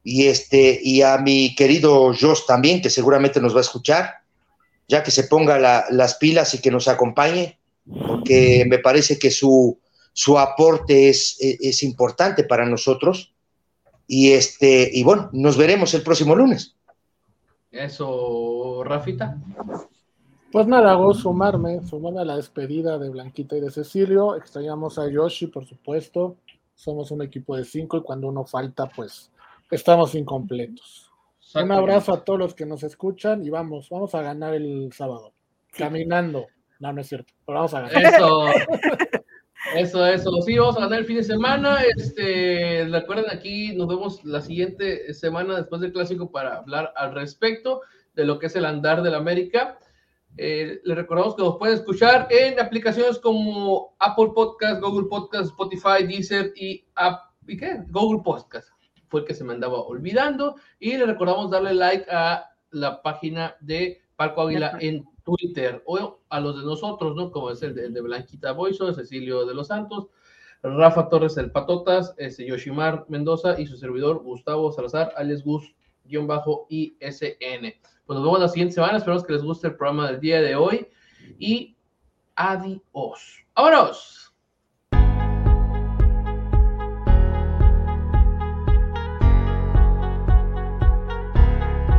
y este, y a mi querido Jos también, que seguramente nos va a escuchar, ya que se ponga las pilas y que nos acompañe, porque me parece que su, su aporte es, es, importante para nosotros. Y este, y bueno, nos veremos el próximo lunes. Eso, Rafita. Pues nada, hago sumarme, sumarme a la despedida de Blanquita y de Cecilio. Extrañamos a Yoshi, por supuesto. Somos un equipo de cinco y cuando uno falta, pues estamos incompletos. Un abrazo a todos los que nos escuchan y vamos, vamos a ganar el sábado. Caminando. No, no es cierto, pero vamos a ganar. Eso. Eso, eso. Sí, vamos a ganar el fin de semana. Este, recuerden aquí, nos vemos la siguiente semana después del clásico para hablar al respecto de lo que es el andar del América. Eh, les recordamos que nos pueden escuchar en aplicaciones como Apple Podcast, Google Podcast, Spotify, Deezer y, ¿y qué? Google Podcast. Fue el que se me andaba olvidando. Y les recordamos darle like a la página de Palco Águila en Twitter o a los de nosotros, ¿no? Como es el de, Blanquita Boiso, Cecilio de los Santos, Rafa Torres el Patotas, este Yoshimar Mendoza y su servidor Gustavo Salazar, alias Gus-ISN. Pues nos vemos la siguiente semana. Esperamos que les guste el programa del día de hoy. Y adiós. ¡Vámonos!